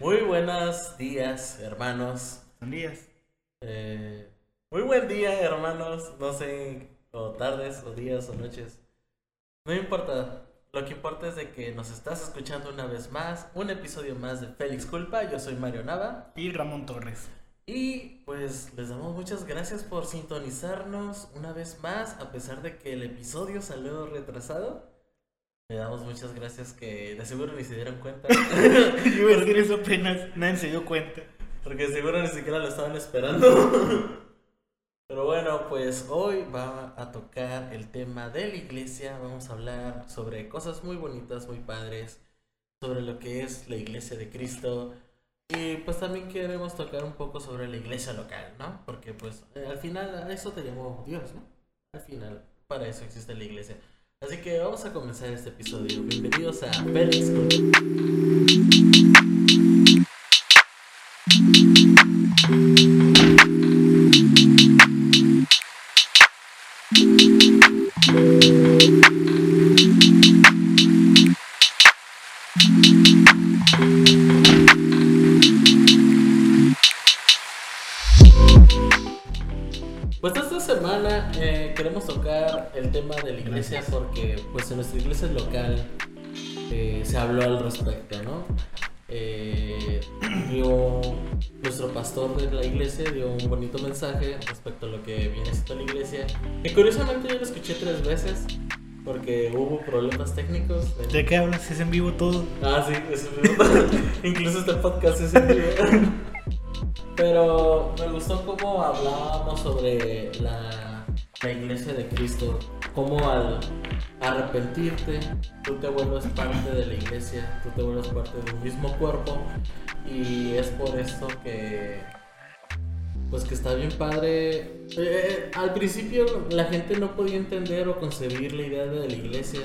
Muy buenos días, hermanos. Son días. Eh, muy buen día, hermanos. No sé, o tardes, o días, o noches. No importa. Lo que importa es de que nos estás escuchando una vez más. Un episodio más de Félix Culpa. Yo soy Mario Nava. Y Ramón Torres. Y pues les damos muchas gracias por sintonizarnos una vez más, a pesar de que el episodio salió retrasado. Le damos muchas gracias que de seguro ni se dieron cuenta. Yo iba a decir eso apenas, nadie se dio cuenta. Porque seguro ni siquiera lo estaban esperando. Pero bueno, pues hoy va a tocar el tema de la iglesia. Vamos a hablar sobre cosas muy bonitas, muy padres, sobre lo que es la iglesia de Cristo. Y pues también queremos tocar un poco sobre la iglesia local, ¿no? Porque pues eh, al final a eso te llamó Dios, ¿no? Al final, para eso existe la iglesia. Así que vamos a comenzar este episodio. Bienvenidos a Félix tema de la iglesia porque pues en nuestra iglesia local eh, se habló al respecto, ¿no? Eh, dio nuestro pastor de la iglesia dio un bonito mensaje respecto a lo que viene siendo la iglesia. Que curiosamente yo lo escuché tres veces porque hubo problemas técnicos. en- ¿De qué hablas? ¿Es en vivo todo? Ah, sí, es en vivo. Incluso este podcast es en vivo. Pero me gustó cómo hablábamos sobre la, la iglesia de Cristo. Cómo al arrepentirte, tú te vuelves parte de la iglesia, tú te vuelves parte de un mismo cuerpo. Y es por esto que. Pues que está bien padre. Eh, al principio la gente no podía entender o concebir la idea de la iglesia.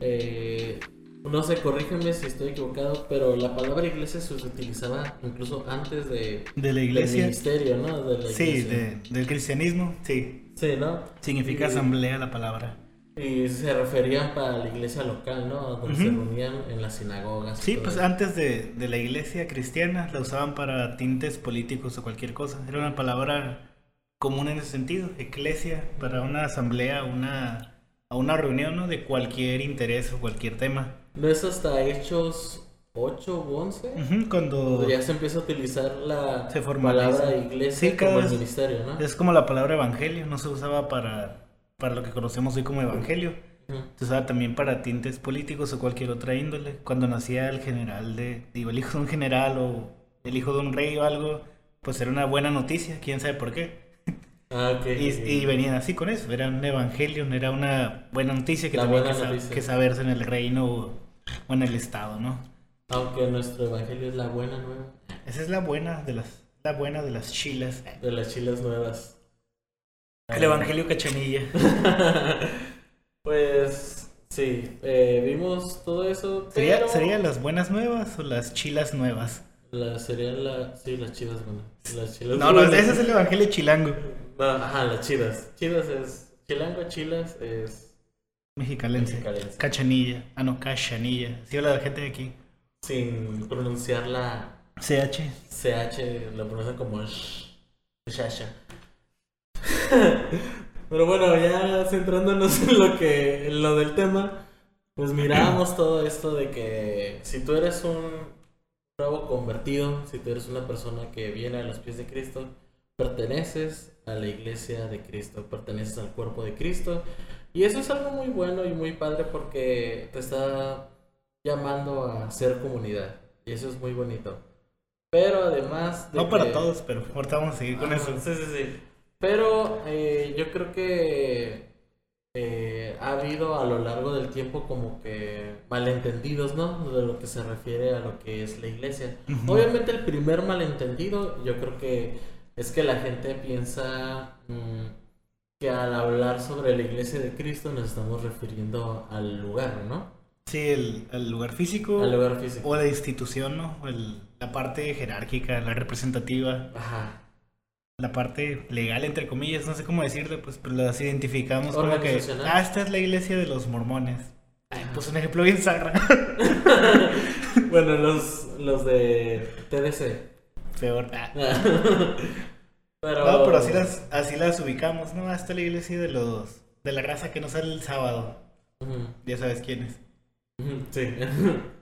Eh, no sé, corrígeme si estoy equivocado, pero la palabra iglesia se utilizaba incluso antes de, ¿De la del iglesia? ministerio, ¿no? De la Sí, de- del cristianismo, sí. Sí, ¿no? Significa Y- asamblea la palabra. Y se referían para la iglesia local, ¿no? Donde se reunían en las sinagogas. Sí, pues eso. antes de, de la iglesia cristiana la usaban para tintes políticos o cualquier cosa. Era una palabra común en ese sentido. Eclesia, para una asamblea, una, a una reunión ¿no? de cualquier interés o cualquier tema. ¿No es hasta Hechos 8 u 11? Ujú, Cuando ya se empieza a utilizar la Se palabra iglesia Sí, como el ministerio, ¿no? es como la palabra evangelio, no se usaba para, para lo que conocemos hoy como evangelio. Se usaba también para tintes políticos o cualquier otra índole. Cuando nacía el general de, digo, el hijo de un general o el hijo de un rey o algo, pues era una buena noticia, quién sabe por qué. Ah. Y, y venían así con eso, era un evangelio, era una buena noticia que La tenía que, noticia. saberse en el reino o, o en el estado, ¿no? Aunque nuestro evangelio es la buena nueva Esa es la buena de las, la buena de las chilas. de las chilas nuevas. El evangelio cachanilla. Pues sí, eh, vimos todo eso. ¿Sería, pero ¿Serían las buenas nuevas o las chilas nuevas? la- serían la, sí, las chidas buenas. Las chilas No, no, buenas. ese es el evangelio chilango. No, ajá, las chidas. Chidas es. Chilango, chilas es. Mexicalense. Mexicalense. Cachanilla. Ah, no, cachanilla. Sí, habla la gente de aquí. Sin pronunciar la CH. CH, lo pronuncian como sh, shasha. Pero bueno, ya centrándonos en lo que en lo del tema, pues miramos todo esto de que si tú eres un nuevo convertido, si tú eres una persona que viene a los pies de Cristo, perteneces a la iglesia de Cristo, perteneces al cuerpo de Cristo. Y eso es algo muy bueno y muy padre porque te está llamando a ser comunidad. Y eso es muy bonito. Pero además... de No para que- todos, pero ahorita vamos a seguir con eso. Sí, sí, sí. Pero eh, yo creo que eh, ha habido a lo largo del tiempo como que malentendidos, ¿no? De lo que se refiere a lo que es la iglesia. Obviamente el primer malentendido yo creo que es que la gente piensa mm, que al hablar sobre la iglesia de Cristo nos estamos refiriendo al lugar, ¿no? Sí, el, el lugar físico Al lugar físico. o la institución, ¿no? El- la parte jerárquica, la representativa, Ajá. la parte legal, entre comillas, no sé cómo decirlo, pues, pero las identificamos como que, ah, esta es la iglesia de los mormones. Ay, pues un ejemplo bien sagra. bueno, los, los de TDC. Peor. ah. pero... No, pero así las, así las ubicamos, ¿no? Hasta la iglesia de los de la raza que no sale el sábado. Ya sabes quién es. Sí.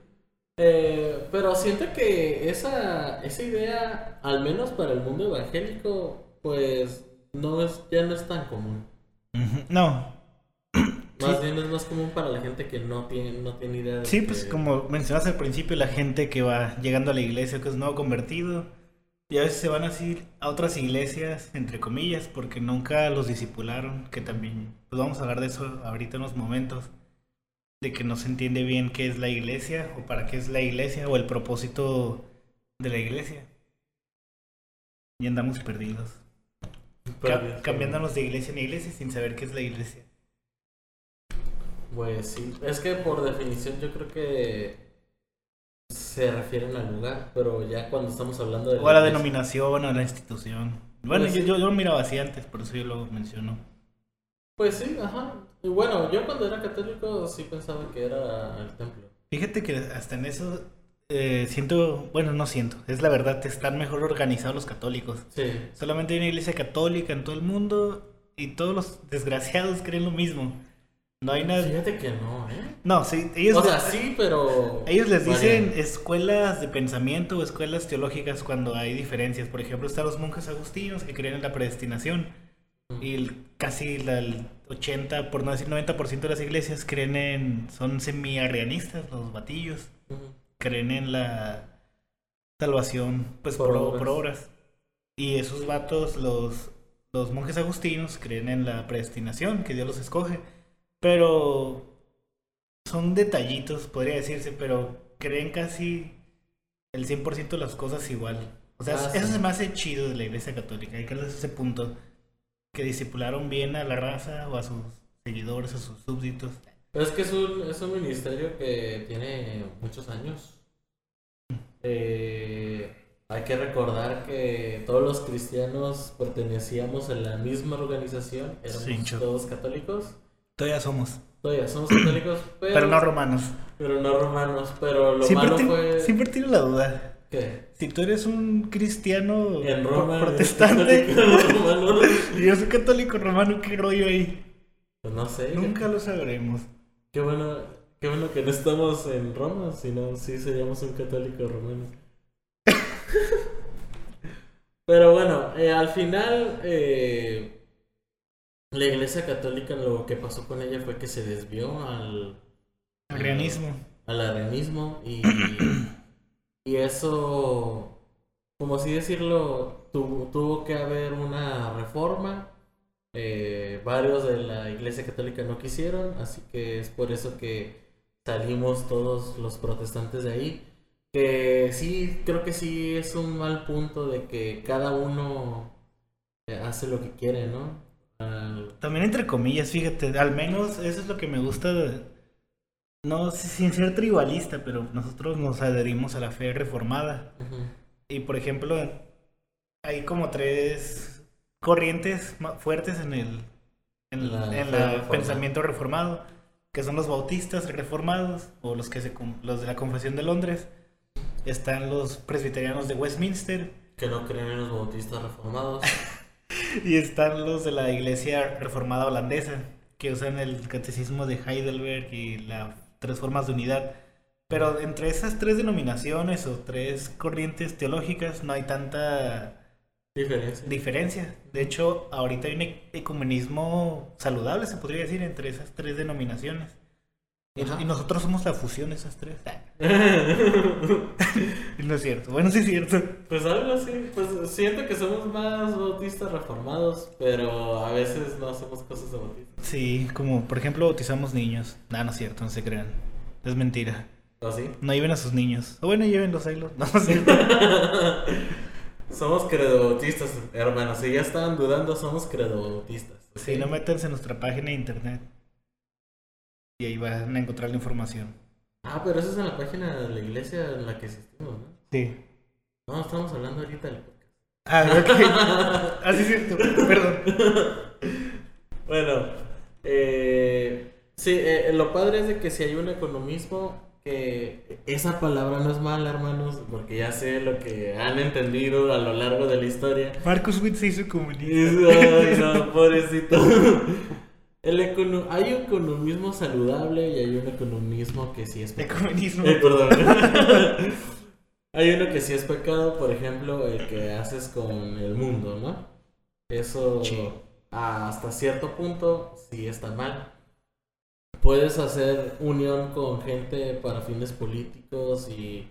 Eh, pero siento que esa, esa idea, al menos para el mundo evangélico, pues no es, ya no es tan común. No. Más Sí. bien es más común para la gente que no tiene, no tiene idea de Sí, que- pues como mencionaste al principio, la gente que va llegando a la iglesia, que es nuevo convertido, y a veces se van así a otras iglesias, entre comillas, porque nunca los discipularon, que también, pues vamos a hablar de eso ahorita en unos momentos, de que no se entiende bien qué es la iglesia, o para qué es la iglesia, o el propósito de la iglesia. Y andamos perdidos. Ca- Perdidos. cambiándonos de iglesia en iglesia sin saber qué es la iglesia. Pues sí, es que por definición yo creo que se refieren al lugar, pero ya cuando estamos hablando de... O a la iglesia- denominación, a la institución. Bueno, Pues yo, yo lo miraba así antes, por eso yo lo menciono. Pues sí, ajá. Y bueno, yo cuando era católico sí pensaba que era el templo. Fíjate que hasta en eso eh, siento, bueno, no siento, es la verdad, están mejor organizados los católicos. Sí. Solamente hay una iglesia católica en todo el mundo y todos los desgraciados creen lo mismo. No hay nada... Fíjate que no, ¿eh? No, sí, ellos, O sea, sí, pero... ellos les dicen escuelas de pensamiento o escuelas teológicas cuando hay diferencias. Por ejemplo, están los monjes agustinos que creen en la predestinación. Y el- casi el 80, por no decir 90% de las iglesias creen en, son semi-arrianistas, los batillos, creen en la salvación pues Por por, obras. por obras. Y esos vatos, los, los monjes agustinos, creen en la predestinación, que Dios los escoge. Pero son detallitos, podría decirse, pero creen casi el 100% de las cosas igual. O sea, Ah, eso sí. se me hace chido de la iglesia católica, hay que darles ese punto. Que discipularon bien a la raza o a sus seguidores, a sus súbditos. Pero es que es un, es un ministerio que tiene muchos años. Eh, hay que recordar que todos los cristianos pertenecíamos a la misma organización, éramos Sí, cho. todos católicos. Todavía somos, Todavía somos católicos, pero, pero no romanos. pero no romanos. Pero lo Siempre, malo fue siempre tengo la duda. Si tú eres un cristiano en Roma protestante romano. y yo soy católico romano, ¿qué rollo ahí? Pues no sé. Nunca lo sabremos. Qué bueno, qué bueno que no estamos en Roma, si no, sí seríamos un católico romano. Pero bueno, eh, al final, eh, la iglesia católica lo que pasó con ella fue que se desvió al, Arrianismo. al arianismo y, y eso, como así decirlo, tuvo, tuvo que haber una reforma. Eh, varios de la iglesia católica no quisieron, así que es por eso que salimos todos los protestantes de ahí. Que sí, creo que sí es un mal punto de que cada uno eh, hace lo que quiere, ¿no? También entre comillas, fíjate, al menos eso es lo que me gusta de... No sin ser tribalista, pero nosotros nos adherimos a la fe reformada. Y por ejemplo, hay como tres corrientes fuertes en el, en, La en fe el reformada. pensamiento reformado, que son los bautistas reformados o los que se los de la Confesión de Londres. Están los presbiterianos de Westminster Que no creen en los bautistas reformados. y están los de la Iglesia Reformada Holandesa, que usan el catecismo de Heidelberg y las tres formas de unidad. Pero entre esas tres denominaciones o tres corrientes teológicas no hay tanta Diferencia. diferencia. De hecho, ahorita hay un ecumenismo saludable, se podría decir, entre esas tres denominaciones. Y, Ajá. y nosotros somos la fusión de esas tres. No es cierto. Bueno, sí es cierto. Pues algo así, pues siento que somos más bautistas reformados, pero a veces no hacemos cosas de bautistas. Sí, como por ejemplo bautizamos niños. No, no es cierto, no se crean. Es mentira. ¿O sí? No lleven a sus niños. O bueno, llévenlos ahí. los- No, no es cierto. somos credobautistas, hermanos. Si ya estaban dudando, somos credobautistas. ¿ok? Si no, métanse en nuestra página de internet. Y ahí van a encontrar la información. Ah, pero eso es en la página de la iglesia en la que asistimos, ¿no? Sí. No, estamos hablando ahorita del podcast. Ah, ok. Ah, sí es cierto. Perdón. Bueno, eh, sí, eh, lo padre es de que si hay un economismo, que esa palabra no es mala, hermanos, porque ya sé lo que han entendido a lo largo de la historia. Marcus Witt se hizo comunista. Ay, no, pobrecito. El econo- hay un economismo saludable y hay un economismo que sí es pecado. Ecumenismo. Eh, perdón. hay uno que sí es pecado, por ejemplo, el que haces con el mundo, ¿no? Eso Sí. hasta cierto punto sí está mal. Puedes hacer unión con gente para fines políticos y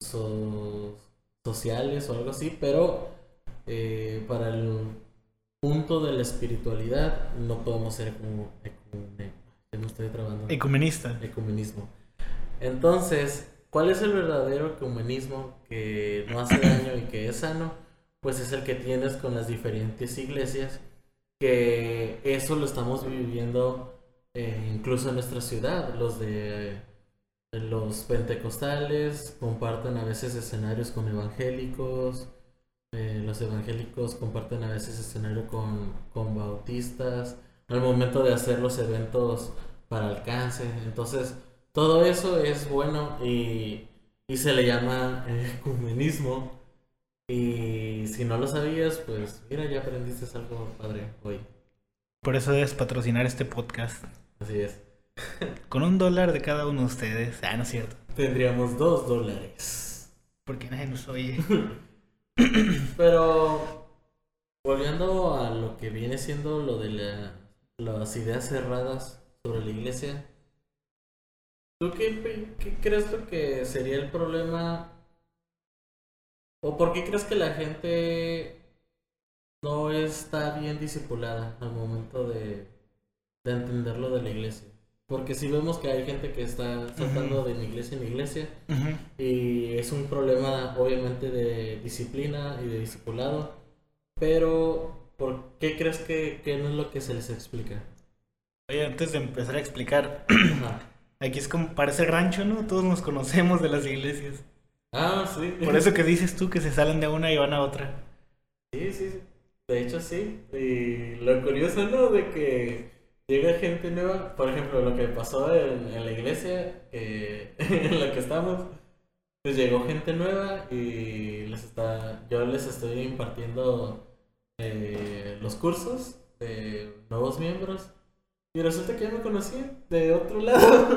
so- sociales o algo así, pero eh, para el punto de la espiritualidad no podemos ser como estoy trabando. Ecumenista. ecumenismo. Entonces, ¿cuál es el verdadero ecumenismo que no hace daño y que es sano? Pues es el que tienes con las diferentes iglesias, que eso lo estamos viviendo eh, incluso en nuestra ciudad. Los de los pentecostales comparten a veces escenarios con evangélicos, eh, los evangélicos comparten a veces escenario con, con bautistas, al momento de hacer los eventos para alcance. Entonces, todo eso es bueno y, y se le llama eh, ecumenismo. Y si no lo sabías, pues mira, ya aprendiste algo padre hoy. Por eso debes patrocinar este podcast. Así es. Con un dólar de cada uno de ustedes. Ah, no es cierto. Tendríamos dos dólares. Porque nadie nos oye. Pero volviendo a lo que viene siendo lo de la- las ideas cerradas sobre la iglesia, ¿tú qué, qué crees lo que sería el problema? ¿O por qué crees que la gente no está bien discipulada al momento de, de entender lo de la iglesia? Porque si vemos que hay gente que está saltando de iglesia en iglesia, y es un problema obviamente de disciplina y de discipulado. Pero, ¿por qué crees que, que no es lo que se les explica? Oye, antes de empezar a explicar, aquí es como parece rancho, ¿no? Todos nos conocemos de las iglesias. Ah, sí. Por eso que dices tú que se salen de una y van a otra. Sí, sí, sí. De hecho, sí. Y lo curioso, ¿no? De que llega gente nueva. Por ejemplo, lo que pasó en, en la iglesia que- en la que estamos. Pues llegó gente nueva y les está, yo les estoy impartiendo eh, los cursos de nuevos miembros. Y resulta que ya me conocían de otro lado,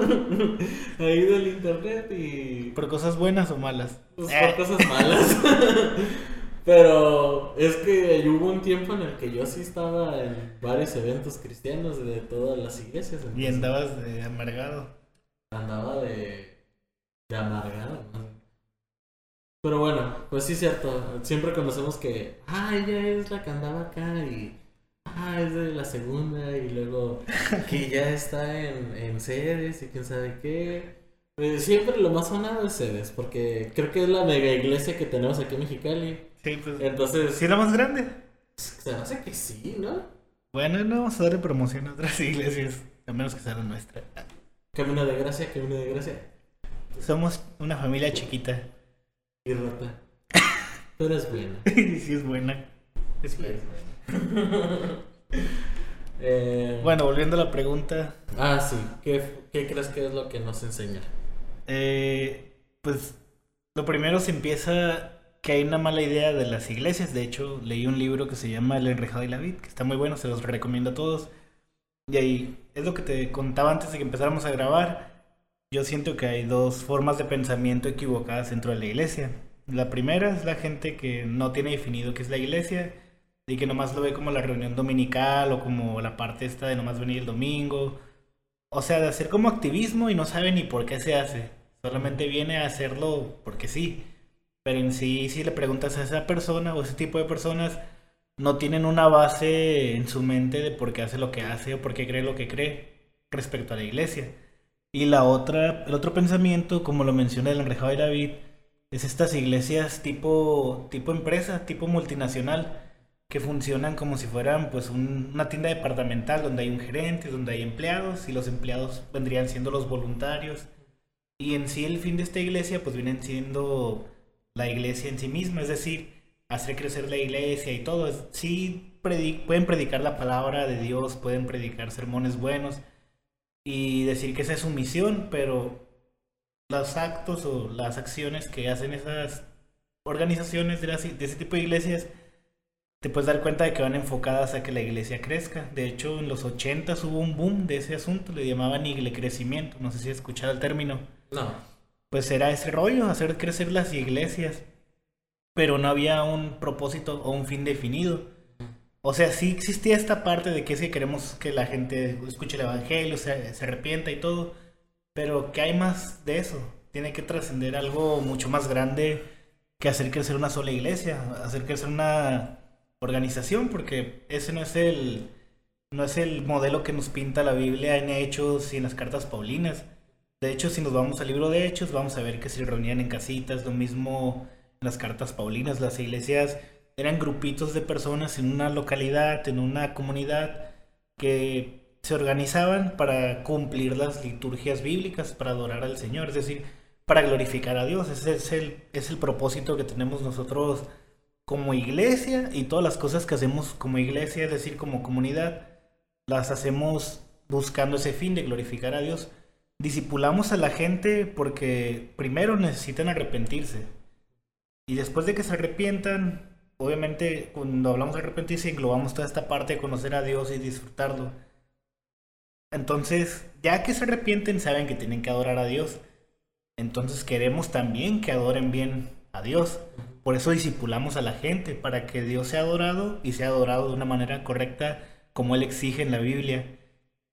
ahí del internet y ¿Por cosas buenas o malas? pues, Eh. por cosas malas. Pero es que hubo un tiempo en el que yo sí estaba en varios eventos cristianos de todas las iglesias. Y andabas de amargado. Andaba de, de amargado. ¿no? Pero bueno, pues sí es cierto. Siempre conocemos que, ah, ella es la que andaba acá y, ah, es de la segunda y luego que ya está en, en sedes y quién sabe qué. Eh, siempre lo más sonado es sedes, porque creo que es la mega iglesia que tenemos aquí en Mexicali. Sí, pues. Entonces, ¿Sí era más grande? se me hace que sí, ¿no? Bueno, no vamos a darle promoción a otras iglesias. A menos que sea la nuestra. Camino de gracia, camino de gracia. Somos una familia chiquita. Y rata. Pero es buena. sí es buena. Espero. Eh, Bueno, volviendo a la pregunta. Ah, sí. ¿Qué, qué crees que es lo que nos enseña? eh, pues lo primero se empieza que hay una mala idea de las iglesias. De hecho, leí un libro que se llama El enrejado y la vid, que está muy bueno, se los recomiendo a todos. Y ahí es lo que te contaba antes de que empezáramos a grabar. Yo siento que hay dos formas de pensamiento equivocadas dentro de la iglesia. La primera es la gente que no tiene definido qué es la iglesia y que nomás lo ve como la reunión dominical o como la parte esta de nomás venir el domingo. O sea, de hacer como activismo y no sabe ni por qué se hace. Solamente viene a hacerlo porque sí. Pero en sí, si le preguntas a esa persona o ese tipo de personas, no tienen una base en su mente de por qué hace lo que hace o por qué cree lo que cree respecto a la iglesia. Y la otra, el otro pensamiento, como lo menciona el enrejado de David, es estas iglesias tipo, tipo empresa, tipo multinacional, que funcionan como si fueran pues un- una tienda departamental donde hay un gerente, donde hay empleados y los empleados vendrían siendo los voluntarios. Y en sí el fin de esta iglesia pues vienen siendo la iglesia en sí misma, es decir, hacer crecer la iglesia y todo. Sí pueden predicar la palabra de Dios, pueden predicar sermones buenos y decir que esa es su misión, pero los actos o las acciones que hacen esas organizaciones de, de ese tipo de iglesias, te puedes dar cuenta de que van enfocadas a que la iglesia crezca. De hecho, en los 80 hubo un boom de ese asunto, le llamaban igle crecimiento. No sé si has escuchado el término. No. Pues era ese rollo, hacer crecer las iglesias. Pero no había un propósito o un fin definido. O sea, sí existía esta parte de que si queremos que la gente escuche el evangelio, se, arrepienta y todo. Pero ¿qué hay más de eso? Tiene que trascender algo mucho más grande que hacer crecer una sola iglesia, hacer crecer una organización, porque ese no es el no es el modelo que nos pinta la Biblia en Hechos y en las cartas paulinas. De hecho, si nos vamos al libro de Hechos, vamos a ver que se reunían en casitas, lo mismo las cartas paulinas, las iglesias eran grupitos de personas en una localidad, en una comunidad que se organizaban para cumplir las liturgias bíblicas, para adorar al Señor, es decir, para glorificar a Dios. Ese es el, es el propósito que tenemos nosotros como iglesia y todas las cosas que hacemos como iglesia, es decir, como comunidad, las hacemos buscando ese fin de glorificar a Dios. Disipulamos a la gente porque primero necesitan arrepentirse. Y después de que se arrepientan, obviamente cuando hablamos de arrepentirse englobamos toda esta parte de conocer a Dios y disfrutarlo. Entonces, ya que se arrepienten, saben que tienen que adorar a Dios. Entonces queremos también que adoren bien a Dios. Por eso disipulamos a la gente, para que Dios sea adorado y sea adorado de una manera correcta como Él exige en la Biblia.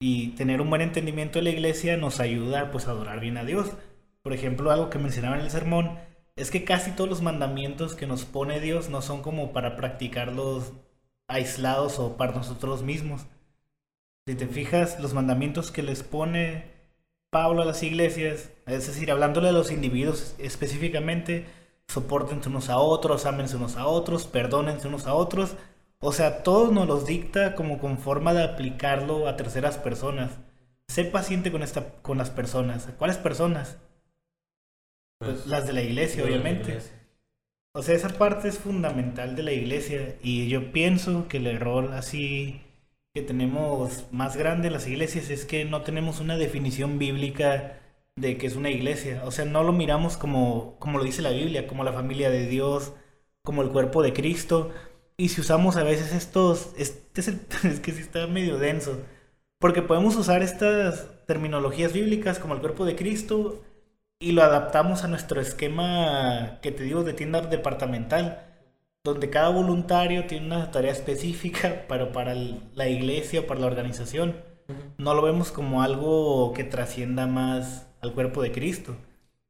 Y tener un buen entendimiento de la iglesia nos ayuda pues a adorar bien a Dios. Por ejemplo, algo que mencionaba en el sermón es que casi todos los mandamientos que nos pone Dios no son como para practicarlos aislados o para nosotros mismos. Si te fijas, los mandamientos que les pone Pablo a las iglesias, es decir, hablándole a los individuos específicamente, soportense unos a otros, ámense unos a otros, perdónense unos a otros. O sea, todos nos los dicta como con forma de aplicarlo a terceras personas. Sé paciente con, esta, con las personas. ¿Cuáles personas? Pues, pues las de la iglesia, obviamente. O sea, esa parte es fundamental de la iglesia y yo pienso que el error así que tenemos más grande en las iglesias es que no tenemos una definición bíblica de que es una iglesia. O sea, no lo miramos como, como lo dice la Biblia, como la familia de Dios, como el cuerpo de Cristo. Y si usamos a veces estos, este es, es que sí está medio denso, porque podemos usar estas terminologías bíblicas como el cuerpo de Cristo y lo adaptamos a nuestro esquema que te digo de tienda departamental donde cada voluntario tiene una tarea específica para, para la iglesia o para la organización. No lo vemos como algo que trascienda más al cuerpo de Cristo.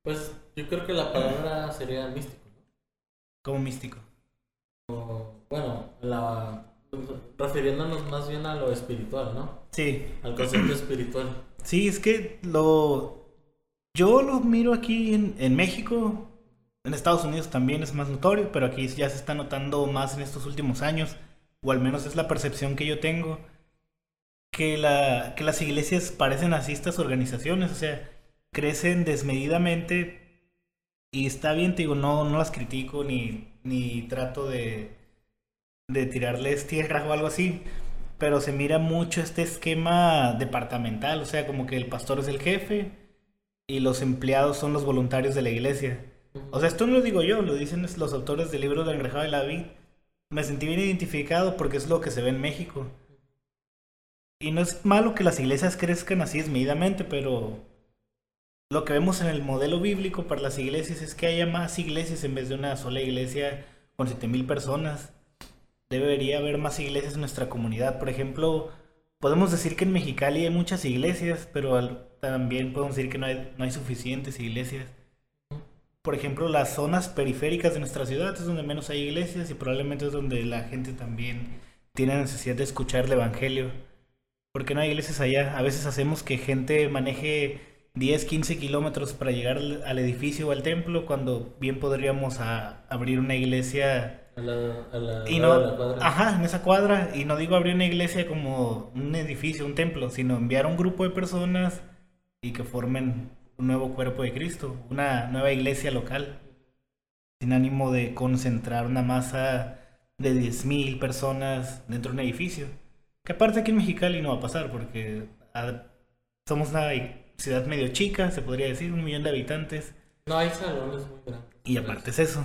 Pues yo creo que la palabra sería místico, ¿no? Como místico. Bueno, la, refiriéndonos más bien a lo espiritual, ¿no? Sí. Al concepto espiritual. Sí, es que lo... Yo lo miro aquí en, en México, en Estados Unidos también es más notorio, pero aquí ya se está notando más en estos últimos años, o al menos es la percepción que yo tengo, que, la, que las iglesias parecen así estas organizaciones, o sea, crecen desmedidamente y está bien, te digo, no, no las critico ni, ni trato de, de tirarles tierra o algo así, pero se mira mucho este esquema departamental, o sea, como que el pastor es el jefe y los empleados son los voluntarios de la iglesia. O sea, esto no lo digo yo, lo dicen los autores del libro de Engrejado de la Vid. Me sentí bien identificado porque es lo que se ve en México. Y no es malo que las iglesias crezcan así desmedidamente, pero lo que vemos en el modelo bíblico para las iglesias es que haya más iglesias en vez de una sola iglesia con 7000 personas. Debería haber más iglesias en nuestra comunidad. Por ejemplo, podemos decir que en Mexicali hay muchas iglesias, pero también podemos decir que no hay, no hay suficientes iglesias por ejemplo, las zonas periféricas de nuestra ciudad es donde menos hay iglesias y probablemente es donde la gente también tiene necesidad de escuchar el Evangelio. Porque no hay iglesias allá. A veces hacemos que gente maneje 10, 15 kilómetros para llegar al, edificio o al templo cuando bien podríamos abrir una iglesia. A la, a la, y no, cuadra. Ajá, en esa cuadra. Y no digo abrir una iglesia como un edificio, un templo, sino enviar un grupo de personas y que formen un nuevo cuerpo de Cristo, una nueva iglesia local, sin ánimo de concentrar una masa de 10.000 personas dentro de un edificio. Que aparte aquí en Mexicali no va a pasar porque somos una ciudad medio chica, se podría decir, un millón de habitantes. No hay salones muy grandes. Y aparte es eso.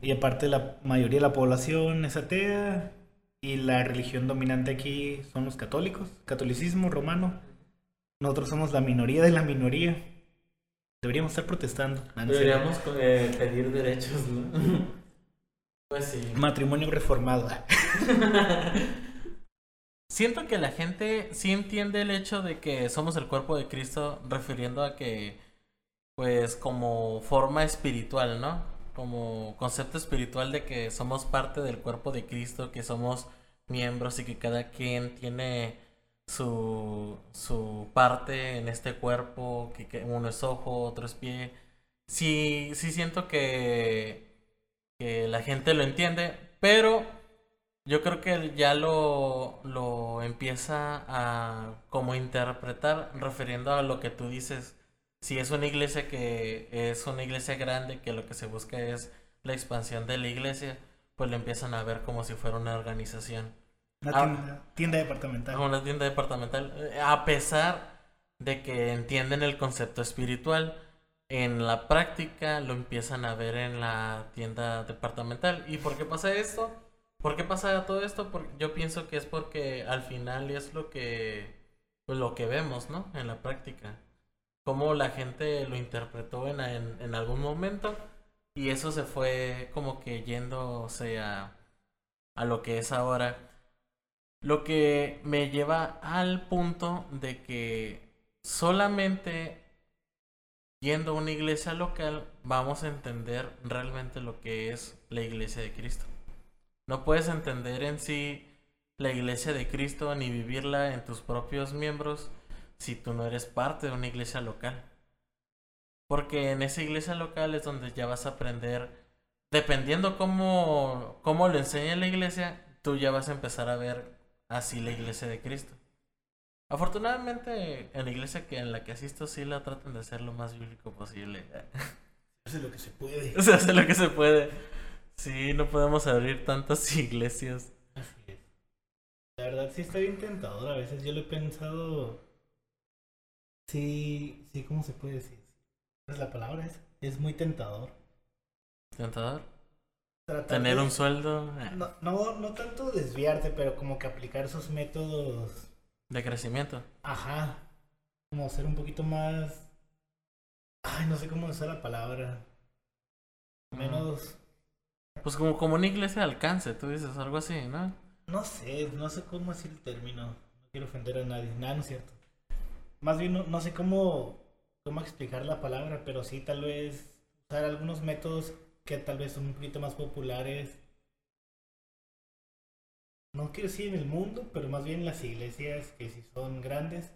Y aparte la mayoría de la población es atea y la religión dominante aquí son los católicos, catolicismo romano. Nosotros somos la minoría de la minoría. Deberíamos estar protestando. Deberíamos eh, pedir derechos, ¿no? pues sí. Matrimonio reformado. Siento que la gente sí entiende el hecho de que somos el cuerpo de Cristo, refiriendo a que, pues, como forma espiritual, ¿no? Como concepto espiritual de que somos parte del cuerpo de Cristo, que somos miembros y que cada quien tiene su, su parte en este cuerpo, que, uno es ojo, otro es pie. Sí, sí siento que, que la gente lo entiende, pero yo creo que ya lo, lo empieza a como interpretar refiriendo a lo que tú dices. Si es una iglesia que es una iglesia grande, que lo que se busca es la expansión de la iglesia, pues lo empiezan a ver como si fuera una organización. Una Ah. tienda, tienda departamental. A una tienda departamental. eh, A pesar de que entienden el concepto espiritual, en la práctica lo empiezan a ver en la tienda departamental. ¿Y por qué pasa esto? ¿Por qué pasa todo esto? Porque yo pienso que es porque al final es lo que pues, lo que vemos, ¿no? En la práctica. Cómo la gente lo interpretó en, en, en algún momento y eso se fue como que yéndose a, a lo que es ahora. Lo que me lleva al punto de que solamente yendo a una iglesia local vamos a entender realmente lo que es la iglesia de Cristo. No puedes entender en sí la iglesia de Cristo ni vivirla en tus propios miembros si tú no eres parte de una iglesia local. Porque en esa iglesia local es donde ya vas a aprender, dependiendo cómo, cómo lo enseña la iglesia, tú ya vas a empezar a ver así la iglesia de Cristo. Afortunadamente, en la iglesia que en la que asisto sí la tratan de hacer lo más bíblico posible. Hace lo que se puede. Se hace lo que se puede. Sí, no podemos abrir tantas iglesias. Así es. La verdad sí está bien tentador. A veces yo lo he pensado. Sí, sí, ¿cómo se puede decir? Es la palabra es. Es muy tentador. Tentador. Tratar Tener de- un sueldo eh, No, no, no tanto desviarte, pero como que aplicar esos métodos. de crecimiento. Ajá. Como ser un poquito más. Ay, no sé cómo usar la palabra. Menos. Pues como, como una iglesia de alcance, tú dices, algo así, ¿no? No sé, no sé cómo decir el término. No quiero ofender a nadie. Nada, no es cierto. Más bien, no, no sé cómo, cómo explicar la palabra, pero sí, tal vez usar algunos métodos que tal vez son un poquito más populares. No quiero decir en el mundo, pero más bien en las iglesias que sí son grandes.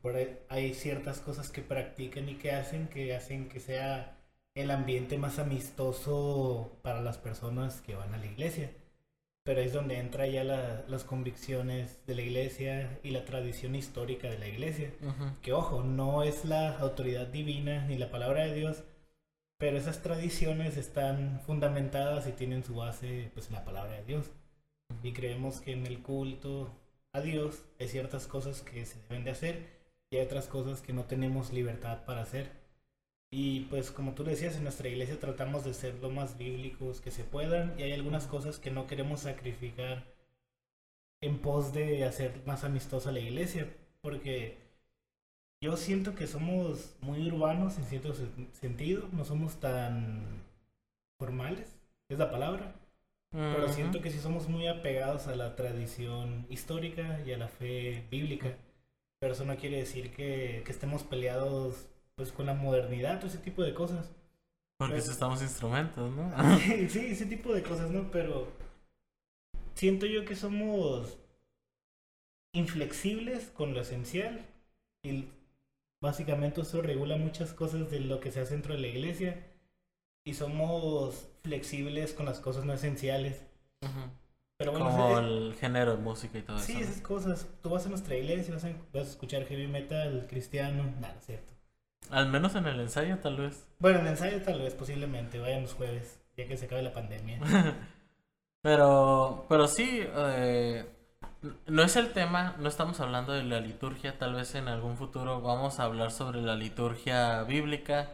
Por ahí hay ciertas cosas que practican y que hacen que hacen que sea el ambiente más amistoso para las personas que van a la iglesia. Pero es donde entra ya la- las convicciones de la iglesia y la tradición histórica de la iglesia. Que ojo, no es la autoridad divina ni la palabra de Dios, pero esas tradiciones están fundamentadas y tienen su base pues en la palabra de Dios. Y creemos que en el culto a Dios hay ciertas cosas que se deben de hacer y hay otras cosas que no tenemos libertad para hacer. Y pues como tú decías, en nuestra iglesia tratamos de ser lo más bíblicos que se puedan y hay algunas cosas que no queremos sacrificar en pos de hacer más amistosa la iglesia, porque yo siento que somos muy urbanos en cierto sen- sentido, no somos tan formales, es la palabra, pero Ujú. siento que sí somos muy apegados a la tradición histórica y a la fe bíblica. Pero eso no quiere decir que, que estemos peleados pues con la modernidad, todo ese tipo de cosas. Porque si estamos instrumentos, ¿no? Sí, sí, ese tipo de cosas, ¿no? Pero siento yo que somos inflexibles con lo esencial y básicamente eso regula muchas cosas de lo que se hace dentro de la iglesia y somos flexibles con las cosas no esenciales. Pero bueno, Como ese- el género de música y todo sí, eso. ¿no? esas cosas. Tú vas a nuestra iglesia, vas a, vas a escuchar heavy metal cristiano, nada, cierto. Al menos en el ensayo, tal vez. Bueno, en ensayo tal vez, posiblemente, vayan los jueves, ya que se acabe la pandemia. Pero, pero sí, eh, no es el tema, no estamos hablando de la liturgia, tal vez en algún futuro vamos a hablar sobre la liturgia bíblica,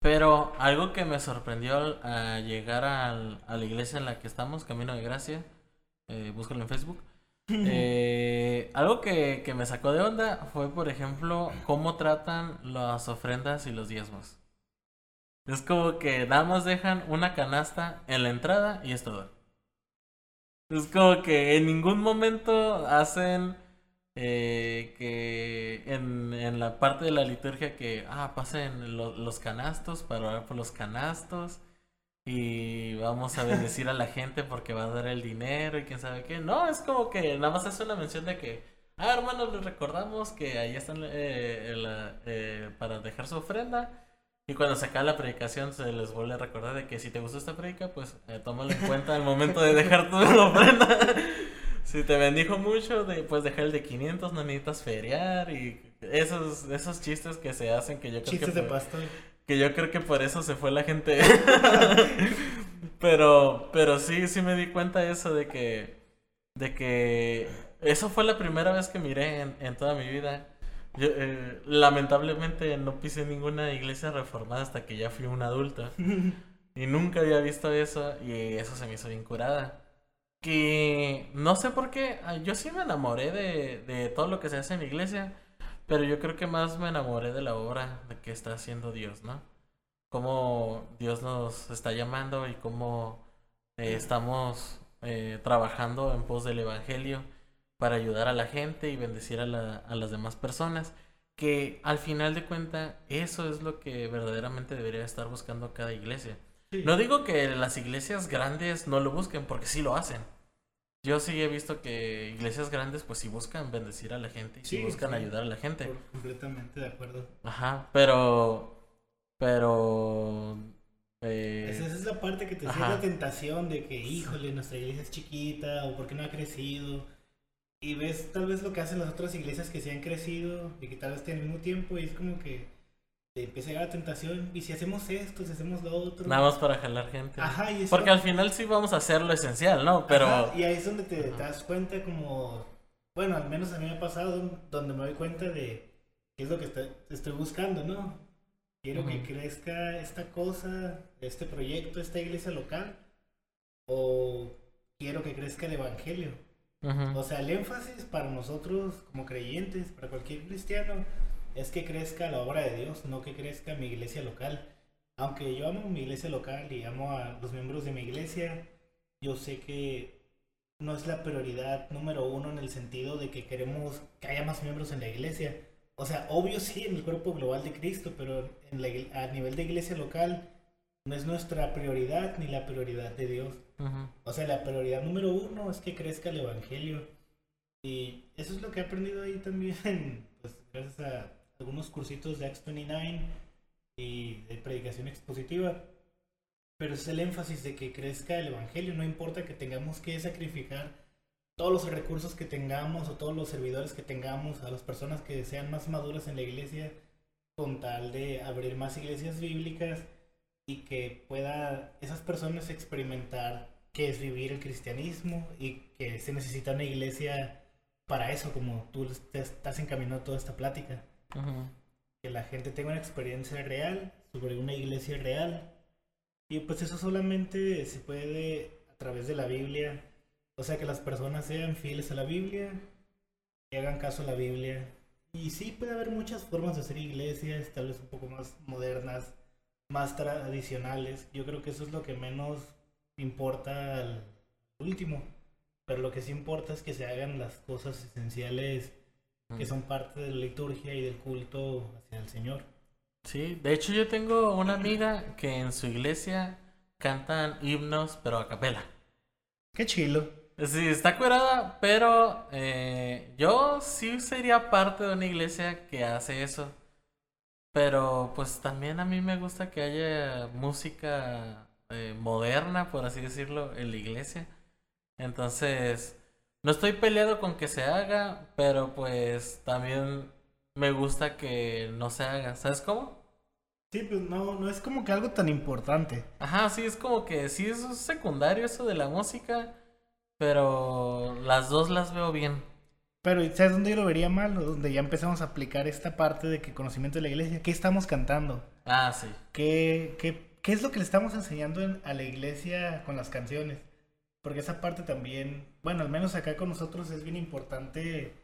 pero algo que me sorprendió al llegar a la iglesia en la que estamos, Camino de Gracia, eh, búscalo en Facebook, eh, algo que, que me sacó de onda fue, por ejemplo, cómo tratan las ofrendas y los diezmos. Es como que nada más dejan una canasta en la entrada y es todo. Es como que en ningún momento hacen eh, que en, en, la parte de la liturgia que, ah, pasen los canastos para orar por los canastos y vamos a bendecir a la gente porque va a dar el dinero y quién sabe qué. No, es como que nada más hace una mención de que, ah, hermanos, les recordamos que ahí están eh, eh, para dejar su ofrenda y cuando se acaba la predicación se les vuelve a recordar de que si te gustó esta predica, pues eh, tómalo en cuenta al momento de dejar tu ofrenda. si te bendijo mucho, de, puedes dejar el de 500, no necesitas feriar y esos, esos chistes que se hacen que yo creo chistes que... de pastor. Que yo creo que por eso se fue la gente. pero, pero sí, sí me di cuenta de eso de que, de que eso fue la primera vez que miré en, en toda mi vida yo, eh, lamentablemente no pisé ninguna iglesia reformada hasta que ya fui un adulto. y nunca había visto eso y eso se me hizo bien curada. Que no sé por qué, yo sí me enamoré de, de todo lo que se hace en la iglesia, pero yo creo que más me enamoré de la obra de que está haciendo Dios, ¿no? Cómo Dios nos está llamando y cómo eh, estamos eh, trabajando en pos del Evangelio para ayudar a la gente y bendecir a, las demás personas. Que al final de cuentas, eso es lo que verdaderamente debería estar buscando cada iglesia. No digo que las iglesias grandes no lo busquen, porque sí lo hacen. Yo sí he visto que iglesias grandes, pues sí buscan bendecir a la gente y sí, buscan ayudar a la gente. completamente de acuerdo. Ajá, pero. Pero. Eh, esa, es la parte que te siente la tentación de que, híjole, nuestra iglesia es chiquita o porque no ha crecido y ves tal vez lo que hacen las otras iglesias que se han crecido y que tal vez tienen el mismo tiempo y es como que te empieza a llegar la tentación y si hacemos esto, si hacemos lo otro. Nada más para jalar gente. Ajá, y eso... Porque al final sí vamos a hacer lo esencial, ¿no? Pero... y ahí es donde te, das cuenta como, bueno, al menos a mí me ha pasado donde me doy cuenta de qué es lo que estoy buscando, ¿no? Quiero que crezca esta cosa, este proyecto, esta iglesia local, o quiero que crezca el evangelio. O sea, el énfasis para nosotros como creyentes, para cualquier cristiano, es que crezca la obra de Dios, no que crezca mi iglesia local. Aunque yo amo mi iglesia local y amo a los miembros de mi iglesia, yo sé que no es la prioridad número uno en el sentido de que queremos que haya más miembros en la iglesia. O sea, obvio sí en el cuerpo global de Cristo, pero en a nivel de iglesia local no es nuestra prioridad ni la prioridad de Dios. O sea, la prioridad número uno es que crezca el Evangelio. Y eso es lo que he aprendido ahí también, pues gracias a algunos cursitos de Acts 29 y de predicación expositiva. Pero es el énfasis de que crezca el Evangelio. No importa que tengamos que sacrificar todos los recursos que tengamos o todos los servidores que tengamos a las personas que sean más maduras en la iglesia con tal de abrir más iglesias bíblicas y que pueda esas personas experimentar qué es vivir el cristianismo y que se necesita una iglesia para eso, como tú estás encaminando toda esta plática. Que la gente tenga una experiencia real sobre una iglesia real. Y pues eso solamente se puede a través de la Biblia. O sea, que las personas sean fieles a la Biblia, que hagan caso a la Biblia. Y sí, puede haber muchas formas de hacer iglesias, tal vez un poco más modernas, más tradicionales. Yo creo que eso es lo que menos importa al último. Pero lo que sí importa es que se hagan las cosas esenciales que son parte de la liturgia y del culto hacia el Señor. Sí, de hecho yo tengo una amiga que en su iglesia cantan himnos pero a capela. Qué chilo. Sí, está curada, pero eh, yo sí sería parte de una iglesia que hace eso. Pero pues también a mí me gusta que haya música eh, moderna, por así decirlo, en la iglesia. Entonces, no estoy peleado con que se haga, pero pues también me gusta que no se haga. ¿Sabes cómo? Sí, pues no, no es como que algo tan importante. Ajá, sí, es como que sí, es secundario eso de la música, pero las dos las veo bien. Pero ¿sabes dónde yo lo vería mal? Donde ya empezamos a aplicar esta parte de que conocimiento de la iglesia. ¿Qué estamos cantando? Ah, sí. ¿Qué, qué, qué es lo que le estamos enseñando en- a la iglesia con las canciones? Porque esa parte también, bueno, al menos acá con nosotros es bien importante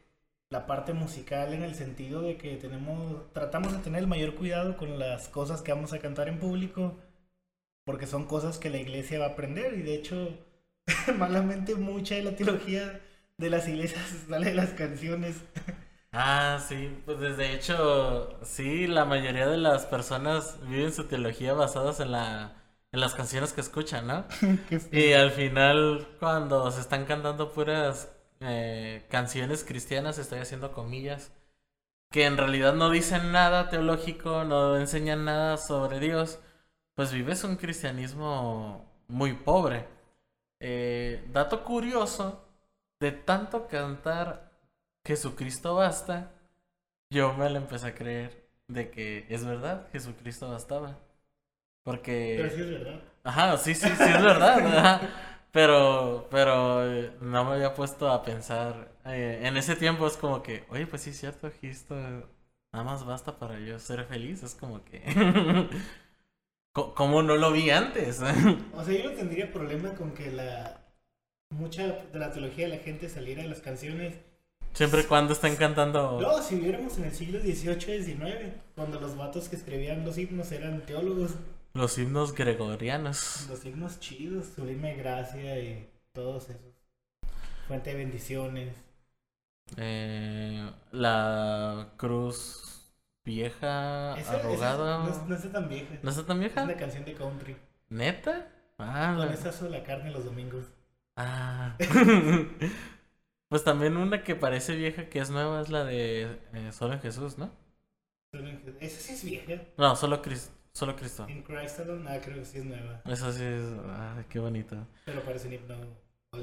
la parte musical en el sentido de que tenemos, tratamos de tener el mayor cuidado con las cosas que vamos a cantar en público, porque son cosas que la iglesia va a aprender y de hecho, malamente mucha de la teología de las iglesias sale de las canciones. Ah, sí, pues desde hecho, sí, la mayoría de las personas viven su teología basadas en la en las canciones que escuchan, ¿no? Y al final, cuando se están cantando puras eh, canciones cristianas, estoy haciendo comillas, que en realidad no dicen nada teológico, no enseñan nada sobre Dios, pues vives un cristianismo muy pobre. Eh, dato curioso, de tanto cantar Jesucristo basta, yo me lo empecé a creer de que es verdad, Jesucristo bastaba. Porque... Pero sí es verdad. Ajá, sí, sí, sí es verdad. ajá. Pero, pero eh, no me había puesto a pensar. eh, en ese tiempo es como que, oye, pues sí es cierto, Cristo nada más basta para yo ser feliz. Es como que, ¿cómo no lo vi antes? O sea, yo no tendría problema con que la mucha de la teología de la gente saliera de las canciones. Siempre y cuando estén cantando. No, si viviéramos en el siglo XVIII, XIX, cuando los vatos que escribían los himnos eran teólogos, Los himnos gregorianos. los himnos chidos, sublime gracia y todos esos. Fuente de bendiciones. Eh, la cruz vieja, Esa, esa arrugada. no, no está tan vieja. ¿No está tan Es vieja? una canción de country. ¿Neta? Ah, Con la- esa aso la carne los domingos. Ah. pues también una que parece vieja que es nueva es la de eh, Solo en Jesús, ¿no? Esa sí es vieja. No, solo, Cris- solo Cristo. En Christ Alone, ah, creo que sí es nueva. Esa sí es. Ay, qué bonito. Pero parece un himno.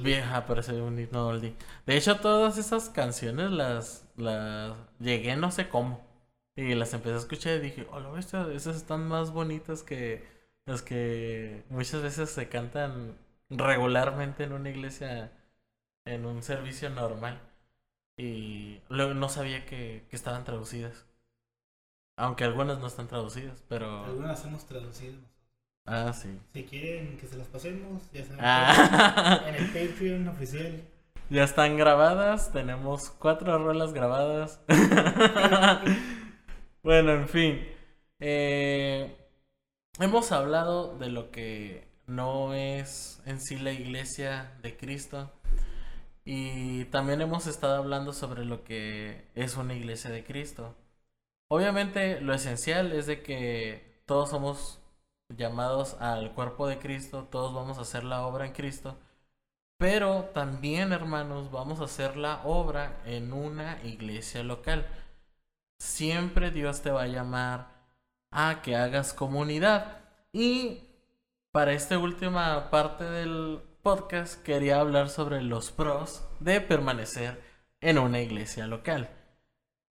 Vieja, parece un himno oldie. De hecho, todas esas canciones las, las llegué no sé cómo. Y las empecé a escuchar y dije, oh, bestia, esas están más bonitas que las que muchas veces se cantan regularmente en una iglesia, en un servicio normal. Y luego no sabía que, que estaban traducidas. Aunque algunas no están traducidas, pero... Algunas hemos traducido. Ah, sí. Si quieren que se las pasemos, ya saben. Ah. En el Patreon oficial. Ya están grabadas, tenemos cuatro rolas grabadas. bueno, en fin. Eh, hemos hablado de lo que no es en sí la iglesia de Cristo. Y también hemos estado hablando sobre lo que es una iglesia de Cristo. Obviamente lo esencial es de que todos somos llamados al cuerpo de Cristo, todos vamos a hacer la obra en Cristo. Pero también, hermanos, vamos a hacer la obra en una iglesia local. Siempre Dios te va a llamar a que hagas comunidad. Y para esta última parte del podcast quería hablar sobre los pros de permanecer en una iglesia local.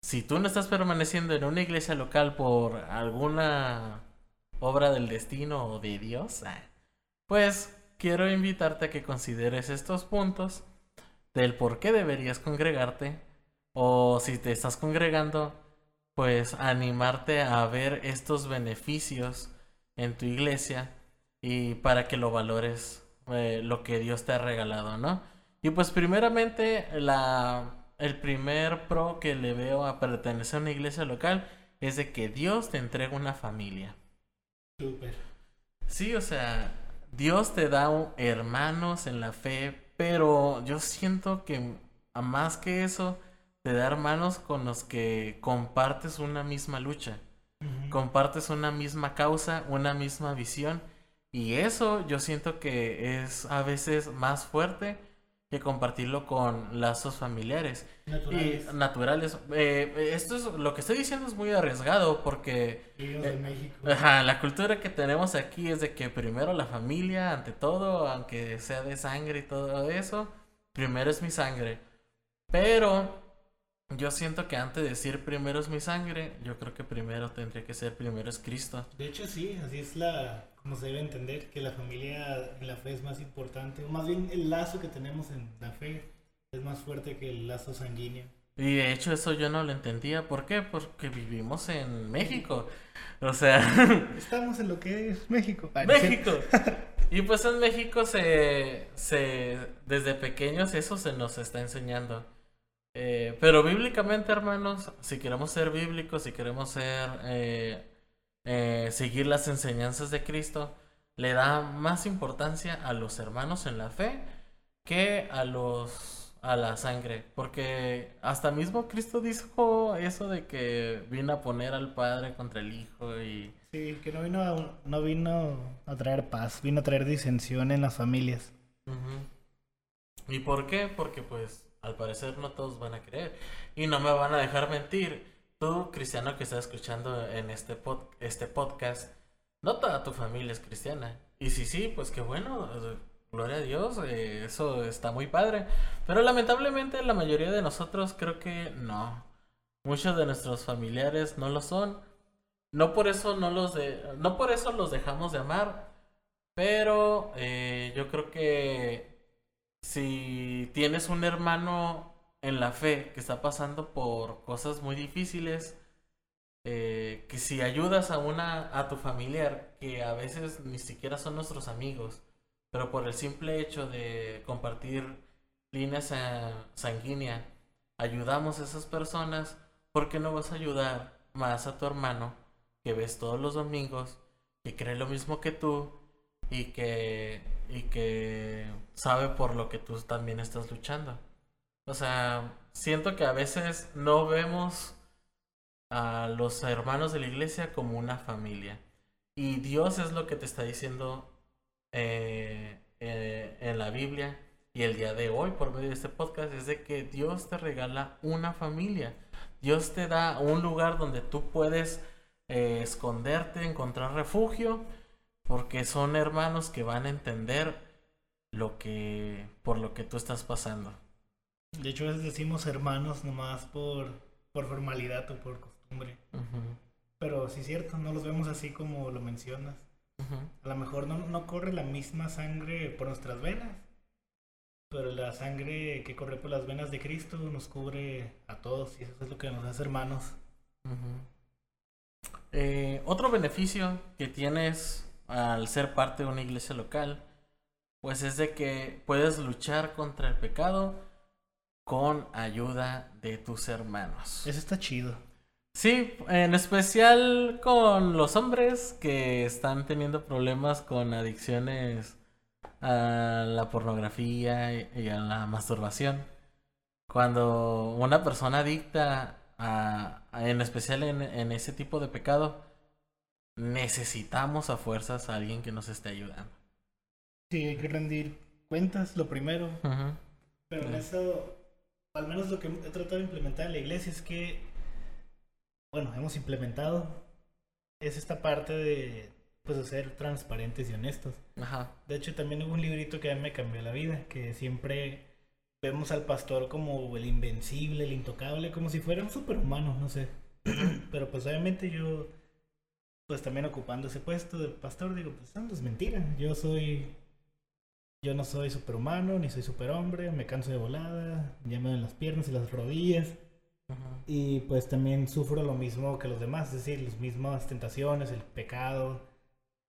Si tú no estás permaneciendo en una iglesia local por alguna obra del destino o de Dios, ah, pues quiero invitarte a que consideres estos puntos del por qué deberías congregarte o si te estás congregando, pues animarte a ver estos beneficios en tu iglesia y para que lo valores eh, lo que Dios te ha regalado, ¿no? Y pues primeramente la el primer pro que le veo a pertenecer a una iglesia local es de que Dios te entrega una familia. Súper. Sí, o sea, Dios te da hermanos en la fe, pero yo siento que a más que eso, te da hermanos con los que compartes una misma lucha, compartes una misma causa, una misma visión, y eso yo siento que es a veces más fuerte que compartirlo con lazos familiares Naturales. y naturales. Eh, esto es lo que estoy diciendo es muy arriesgado porque eh, en México. Ajá, la cultura que tenemos aquí es de que primero la familia, ante todo, aunque sea de sangre y todo eso, primero es mi sangre. Pero yo siento que antes de decir primero es mi sangre, yo creo que primero tendría que ser primero es Cristo. De hecho, sí, así es la, como se debe entender, que la familia en la fe es más importante, o más bien el lazo que tenemos en la fe es más fuerte que el lazo sanguíneo. Y de hecho eso yo no lo entendía. ¿Por qué? Porque vivimos en México. O sea... Estamos en lo que es México. México. Y pues en México se, se... Desde pequeños eso se nos está enseñando. Eh, pero bíblicamente, hermanos, si queremos ser bíblicos, si queremos ser... Eh, eh, seguir las enseñanzas de Cristo, le da más importancia a los hermanos en la fe que a los a la sangre, porque hasta mismo Cristo dijo eso de que vino a poner al Padre contra el Hijo y... Sí, que no vino a, no vino a traer paz, vino a traer disensión en las familias. ¿Y por qué? Porque pues al parecer no todos van a creer y no me van a dejar mentir. Tú, cristiano que estás escuchando en este, este podcast, no toda tu familia es cristiana. Y si sí, pues qué bueno gloria a Dios, eh, eso está muy padre. Pero lamentablemente la mayoría de nosotros creo que no. Muchos de nuestros familiares no lo son. No por eso no los de, no por eso los dejamos de amar. Pero eh, yo creo que si tienes un hermano en la fe que está pasando por cosas muy difíciles, eh, que si ayudas a una a tu familiar que a veces ni siquiera son nuestros amigos pero por el simple hecho de compartir líneas sanguíneas, ayudamos a esas personas, ¿por qué no vas a ayudar más a tu hermano que ves todos los domingos, que cree lo mismo que tú y que, y que sabe por lo que tú también estás luchando? O sea, siento que a veces no vemos a los hermanos de la iglesia como una familia. Y Dios es lo que te está diciendo eh, eh, en la Biblia y el día de hoy por medio de este podcast es de que Dios te regala una familia. Dios te da un lugar donde tú puedes eh, esconderte, encontrar refugio, porque son hermanos que van a entender lo que por lo que tú estás pasando. De hecho, a veces decimos hermanos nomás por, por formalidad o por costumbre. Pero sí es cierto, no los vemos así como lo mencionas. A lo mejor no, corre la misma sangre por nuestras venas, pero la sangre que corre por las venas de Cristo nos cubre a todos y eso es lo que nos hace hermanos. Eh, otro beneficio que tienes al ser parte de una iglesia local, pues es de que puedes luchar contra el pecado con ayuda de tus hermanos. Eso está chido. Sí, en especial con los hombres que están teniendo problemas con adicciones a la pornografía y a la masturbación. Cuando una persona adicta a, en especial en, ese tipo de pecado, necesitamos a fuerzas a alguien que nos esté ayudando. Sí, hay que rendir cuentas, lo primero. Pero en eso, al menos lo que he tratado de implementar en la iglesia es que bueno, hemos implementado es esta parte de pues de ser transparentes y honestos. Ajá. De hecho, también hubo un librito que a mí me cambió la vida, que siempre vemos al pastor como el invencible, el intocable, como si fuera un superhumano, no sé. Pero pues obviamente yo, pues también ocupando ese puesto de pastor, digo, pues no, es mentira. Yo soy, yo no soy superhumano, ni soy superhombre, me canso de volada, ya me las piernas y las rodillas. Y pues también sufro lo mismo que los demás, es decir, las mismas tentaciones, el pecado,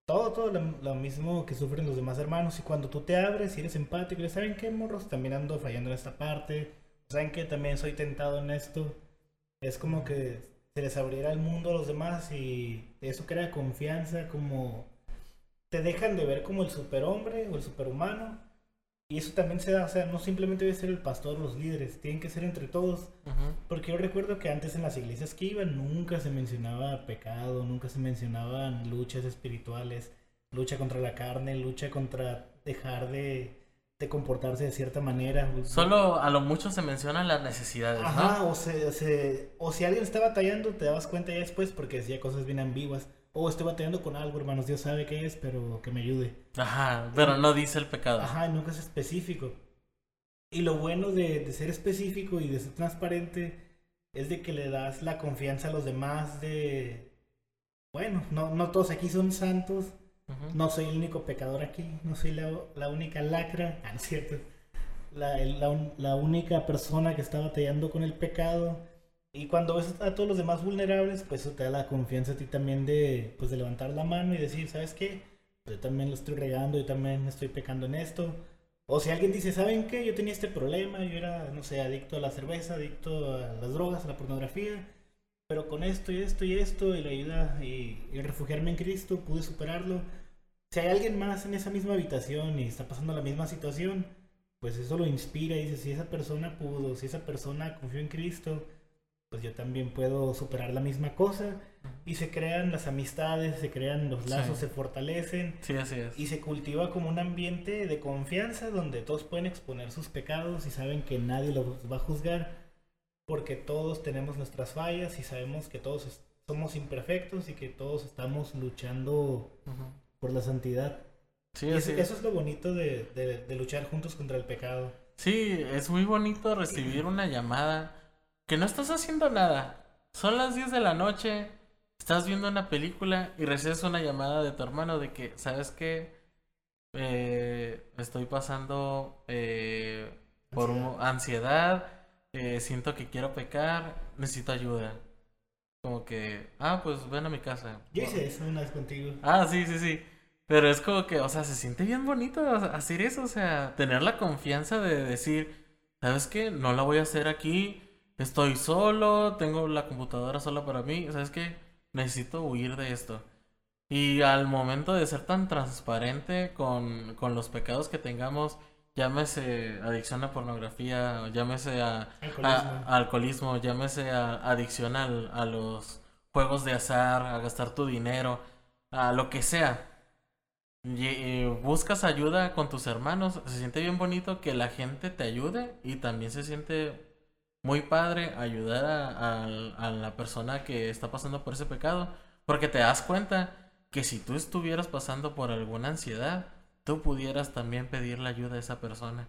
todo, todo lo, mismo que sufren los demás hermanos. Y cuando tú te abres y eres empático, y ¿saben qué, morros? También ando fallando en esta parte, ¿saben que También soy tentado en esto. Es como que se les abriera el mundo a los demás y eso crea confianza, como te dejan de ver como el superhombre o el superhumano y eso también se da, o sea, no simplemente debe ser el pastor, los líderes, tienen que ser entre todos. Porque yo recuerdo que antes en las iglesias que iba nunca se mencionaba pecado, nunca se mencionaban luchas espirituales, lucha contra la carne, lucha contra dejar de, de comportarse de cierta manera. Solo a lo mucho se mencionan las necesidades, Ajá, o, se, o, o si alguien está batallando, te dabas cuenta ya después porque decía cosas bien ambiguas oh, estoy batallando con algo, hermanos, Dios sabe qué es, pero que me ayude. Ajá, pero no dice el pecado. Ajá, nunca es específico. Y lo bueno de, ser específico y de ser transparente es de que le das la confianza a los demás de, bueno, no, no todos aquí son santos, no soy el único pecador aquí, no soy la, única lacra, ah, cierto, la, la, la, única persona que está batallando con el pecado. Y cuando ves a todos los demás vulnerables, pues eso te da la confianza a ti también de, pues, de levantar la mano y decir, ¿sabes qué? Yo también lo estoy regando, yo también estoy pecando en esto. O si alguien dice, ¿saben qué? Yo tenía este problema, yo era, no sé, adicto a la cerveza, adicto a las drogas, a la pornografía, pero con esto y esto y esto y la ayuda y, y refugiarme en Cristo pude superarlo. Si hay alguien más en esa misma habitación y está pasando la misma situación, pues eso lo inspira y dice, si esa persona pudo, si esa persona confió en Cristo, pues yo también puedo superar la misma cosa y se crean las amistades, se crean los lazos, se fortalecen. Sí, así es. Y se cultiva como un ambiente de confianza donde todos pueden exponer sus pecados y saben que nadie los va a juzgar porque todos tenemos nuestras fallas y sabemos que todos somos imperfectos y que todos estamos luchando por la santidad. Sí, eso, es. lo bonito de, de luchar juntos contra el pecado. Sí, es muy bonito recibir una llamada que no estás haciendo nada. Son las 10 de la noche, estás viendo una película y recibes una llamada de tu hermano de que, ¿sabes qué? Eh, estoy pasando eh, por ansiedad, eh, siento que quiero pecar, necesito ayuda. Como que, ah, pues ven a mi casa. Yo hice eso una vez contigo. Ah, sí, sí, sí. Pero es como que, o sea, se siente bien bonito hacer eso, o sea, tener la confianza de decir, ¿sabes qué? No la voy a hacer aquí, estoy solo, tengo la computadora sola para mí, ¿sabes qué? Necesito huir de esto. Y al momento de ser tan transparente con, con los pecados que tengamos, llámese adicción a pornografía, llámese a alcoholismo, llámese a adicción a los juegos de azar, a gastar tu dinero, a lo que sea. Y, buscas ayuda con tus hermanos, se siente bien bonito que la gente te ayude y también se siente muy padre ayudar a, la persona que está pasando por ese pecado, porque te das cuenta que si tú estuvieras pasando por alguna ansiedad, tú pudieras también pedirle ayuda a esa persona.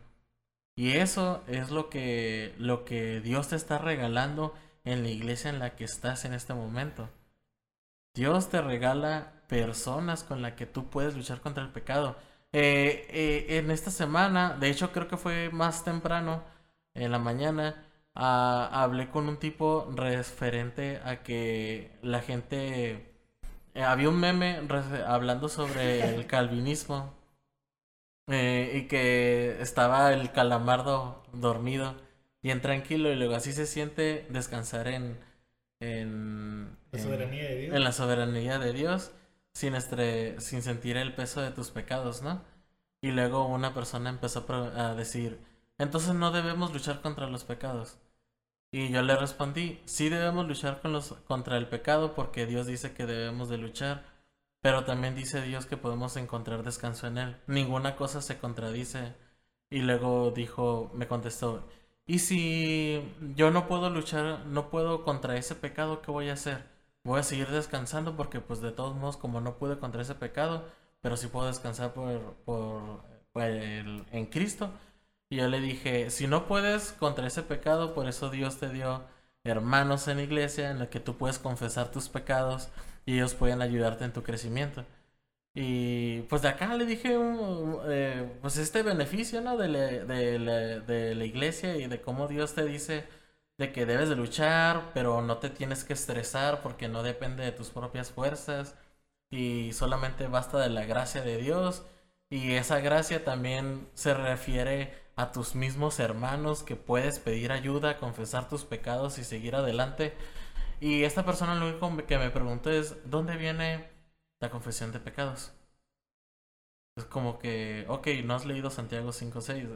Y eso es lo que, lo que Dios te está regalando en la iglesia en la que estás en este momento. Dios te regala personas con las que tú puedes luchar contra el pecado. Eh, eh, en esta semana, de hecho creo que fue más temprano, en la mañana, hablé con un tipo referente a que la gente... Eh, había un meme hablando sobre el calvinismo eh, y que estaba el calamardo dormido bien tranquilo y luego así se siente descansar en... En la soberanía de Dios. En la soberanía de Dios sin, sin sentir el peso de tus pecados, ¿no? Y luego una persona empezó a decir, entonces no debemos luchar contra los pecados. Y yo le respondí, sí debemos luchar con los, contra el pecado porque Dios dice que debemos de luchar, pero también dice Dios que podemos encontrar descanso en Él. Ninguna cosa se contradice. Y luego dijo, me contestó, ¿y si yo no puedo luchar, no puedo contra ese pecado, qué voy a hacer? Voy a seguir descansando porque pues de todos modos como no pude contra ese pecado, pero sí puedo descansar por, por, en Cristo y yo le dije, si no puedes contra ese pecado, por eso Dios te dio hermanos en la iglesia en los que tú puedes confesar tus pecados y ellos pueden ayudarte en tu crecimiento. Y pues de acá le dije, eh, pues este beneficio, ¿no? De, de la iglesia y de cómo Dios te dice de que debes de luchar, pero no te tienes que estresar porque no depende de tus propias fuerzas y solamente basta de la gracia de Dios. Y esa gracia también se refiere a tus mismos hermanos que puedes pedir ayuda, confesar tus pecados y seguir adelante. Y esta persona lo único que me preguntó es, ¿dónde viene la confesión de pecados? Es como que, ok, no has leído Santiago 5, 6.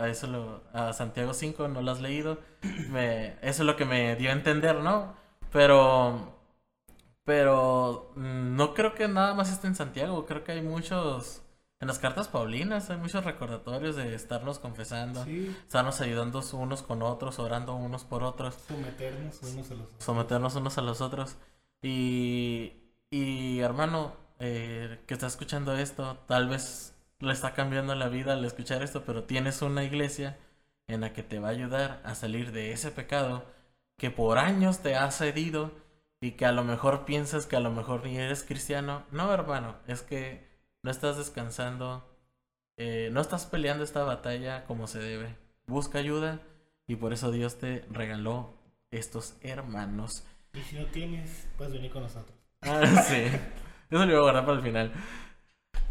a, eso lo, a Santiago 5 no lo has leído. Me, eso es lo que me dio a entender, ¿no? Pero, pero mm, no creo que nada más esté en Santiago. Creo que hay muchos en las cartas paulinas hay muchos recordatorios de estarnos confesando, estarnos ayudando unos con otros, orando unos por otros. Someternos unos a los otros. Someternos unos a los otros. Y, y hermano, eh, que está escuchando esto, tal vez le está cambiando la vida al escuchar esto, pero tienes una iglesia en la que te va a ayudar a salir de ese pecado que por años te ha cedido y que a lo mejor piensas que a lo mejor ni eres cristiano. No, hermano, es que no estás descansando, eh, no estás peleando esta batalla como se debe. Busca ayuda y por eso Dios te regaló estos hermanos. Y si no tienes, puedes venir con nosotros. Ah, sí. Eso lo voy a guardar para el final.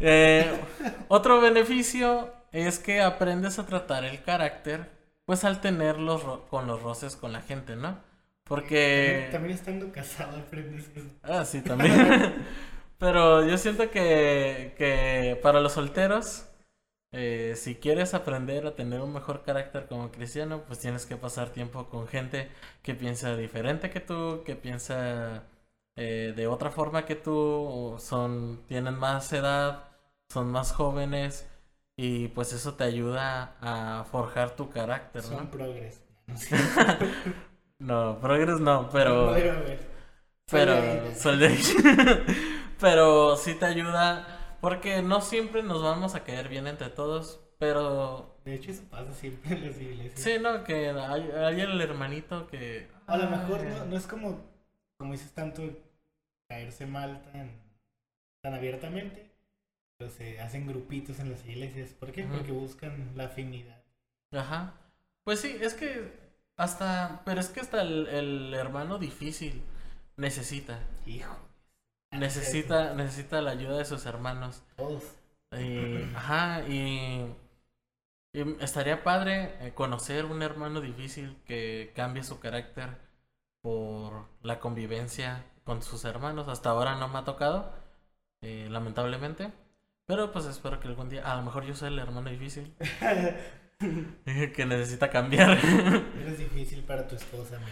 Eh, otro beneficio es que aprendes a tratar el carácter, pues al tenerlos con los roces con la gente, ¿no? Porque... También, estando casado aprendes eso. Ah, sí, también. Pero yo siento que, que para los solteros, eh, si quieres aprender a tener un mejor carácter como cristiano, pues tienes que pasar tiempo con gente que piensa diferente que tú, que piensa eh, de otra forma que tú, son, tienen más edad, son más jóvenes y pues eso te ayuda a forjar tu carácter, ¿no? Son progres. no, progres no, pero... Pero, pero sí te ayuda porque no siempre nos vamos a caer bien entre todos, pero... De hecho eso pasa siempre en las iglesias. Sí, no, que hay, hay el hermanito que... A lo mejor no, no es como, como dices tanto, caerse mal tan, tan abiertamente, pero se hacen grupitos en las iglesias. ¿Por qué? Porque buscan la afinidad. Ajá. Pues sí, es que hasta, pero es que hasta el, hermano difícil necesita. Hijo. Necesita, necesita la ayuda de sus hermanos. Todos. ajá, y, estaría padre eh, conocer un hermano difícil que cambie su carácter por la convivencia con sus hermanos. Hasta ahora no me ha tocado, eh, lamentablemente. Pero pues espero que algún día, a lo mejor yo soy el hermano difícil. que necesita cambiar. Eres difícil para tu esposa, amigo.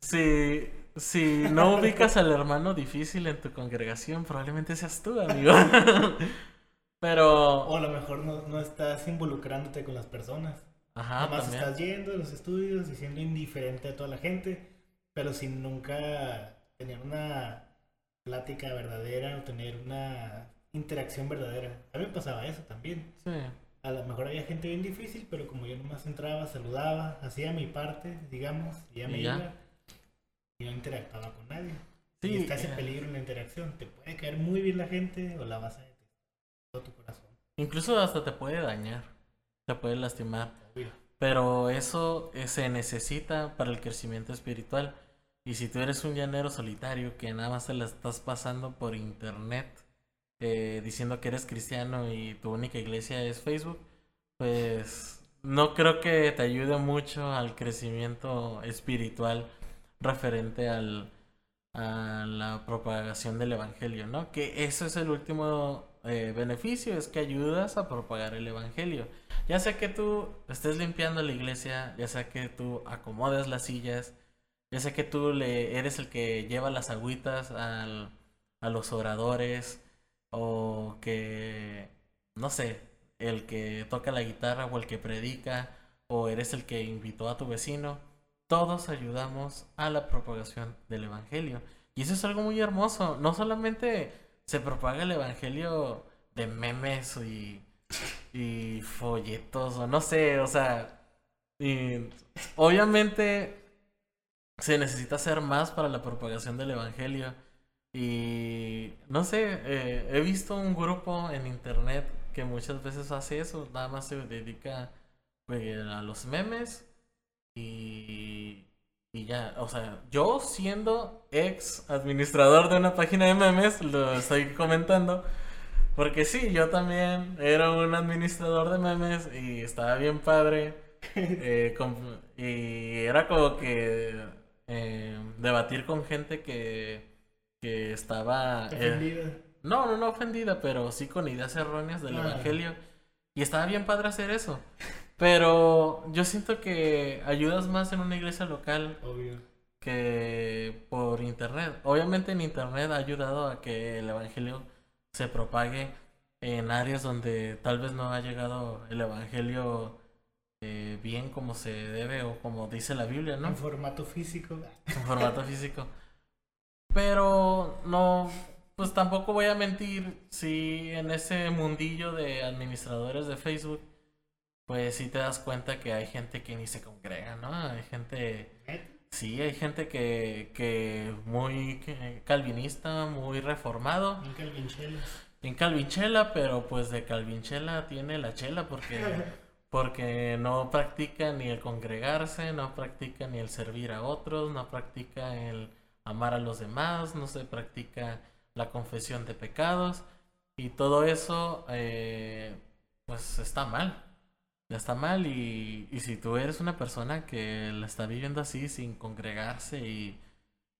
Si, si no ubicas al hermano difícil en tu congregación, probablemente seas tú, amigo. Pero... O a lo mejor no, estás involucrándote con las personas. Ajá, Además estás yendo a los estudios y siendo indiferente a toda la gente, pero sin nunca tener una plática verdadera o tener una interacción verdadera. A mí me pasaba eso también. Sí. A lo mejor había gente bien difícil, pero como yo nomás entraba, saludaba, hacía mi parte, digamos, y ya me iba y no interactuaba con nadie. Sí, y está ese peligro en la interacción. Te puede caer muy bien la gente o la vas a detestar todo tu corazón. Incluso hasta te puede dañar, te puede lastimar. Pero eso eh, se necesita para el crecimiento espiritual. Y si tú eres un llanero solitario que nada más te la estás pasando por internet, eh, diciendo que eres cristiano y tu única iglesia es Facebook, pues no creo que te ayude mucho al crecimiento espiritual referente al, a la propagación del Evangelio, ¿no? Que eso es el último eh, beneficio, es que ayudas a propagar el Evangelio. Ya sea que tú estés limpiando la iglesia, ya sea que tú acomodes las sillas, ya sé que tú le eres el que lleva las agüitas al, a los oradores o que, no sé, el que toca la guitarra o el que predica o eres el que invitó a tu vecino. Todos ayudamos a la propagación del Evangelio. Y eso es algo muy hermoso. No solamente se propaga el Evangelio de memes y, y folletos o no sé, o sea, obviamente se necesita hacer más para la propagación del Evangelio. Y no sé, eh, he visto un grupo en internet que muchas veces hace eso, nada más se dedica pues, a los memes y, y ya, o sea, yo siendo ex administrador de una página de memes, lo estoy comentando, porque sí, yo también era un administrador de memes y estaba bien padre. Eh, y era como que eh, debatir con gente que, que estaba... Eh, ofendida. no, no, no ofendida, pero sí con ideas erróneas del ah. Evangelio. Y estaba bien padre hacer eso. Pero yo siento que ayudas más en una iglesia local que por internet. Obviamente en internet ha ayudado a que el Evangelio se propague en áreas donde tal vez no ha llegado el Evangelio eh, bien como se debe o como dice la Biblia, ¿no? En formato físico. En formato físico. Pero no, pues tampoco voy a mentir si en ese mundillo de administradores de Facebook, pues sí te das cuenta que hay gente que ni se congrega, ¿no? Hay gente Sí, hay gente que, que muy calvinista, muy reformado. En Calvinchela. En Calvinchela, pero pues de Calvinchela tiene la chela porque, porque no practica ni el congregarse, no practica ni el servir a otros, no practica el amar a los demás, no se practica la confesión de pecados y todo eso eh, pues está mal. Está mal y, y si tú eres una persona que la está viviendo así sin congregarse y,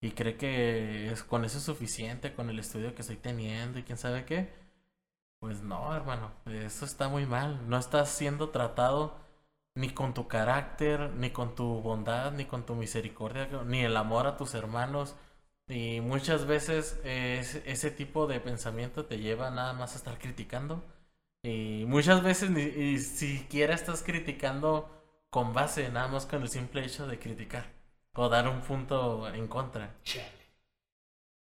y cree que es, con eso es suficiente, con el estudio que estoy teniendo y quién sabe qué, pues no, hermano, eso está muy mal. No estás siendo tratado ni con tu carácter, ni con tu bondad, ni con tu misericordia, ni el amor a tus hermanos. Y muchas veces eh, ese tipo de pensamiento te lleva nada más a estar criticando. Y muchas veces ni y siquiera estás criticando con base, nada más con el simple hecho de criticar o dar un punto en contra. Chale.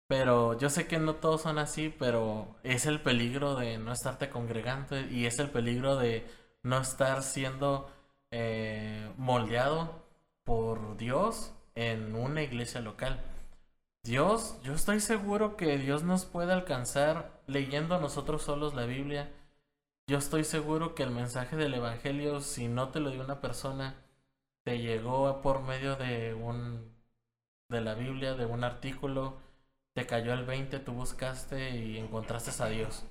Pero yo sé que no todos son así, pero es el peligro de no estarte congregando y es el peligro de no estar siendo eh, moldeado por Dios en una iglesia local. Dios, yo estoy seguro que Dios nos puede alcanzar leyendo nosotros solos la Biblia. Yo estoy seguro que el mensaje del Evangelio, si no te lo dio una persona, te llegó por medio de un de la Biblia, de un artículo, te cayó el 20, tú buscaste y encontraste a Dios.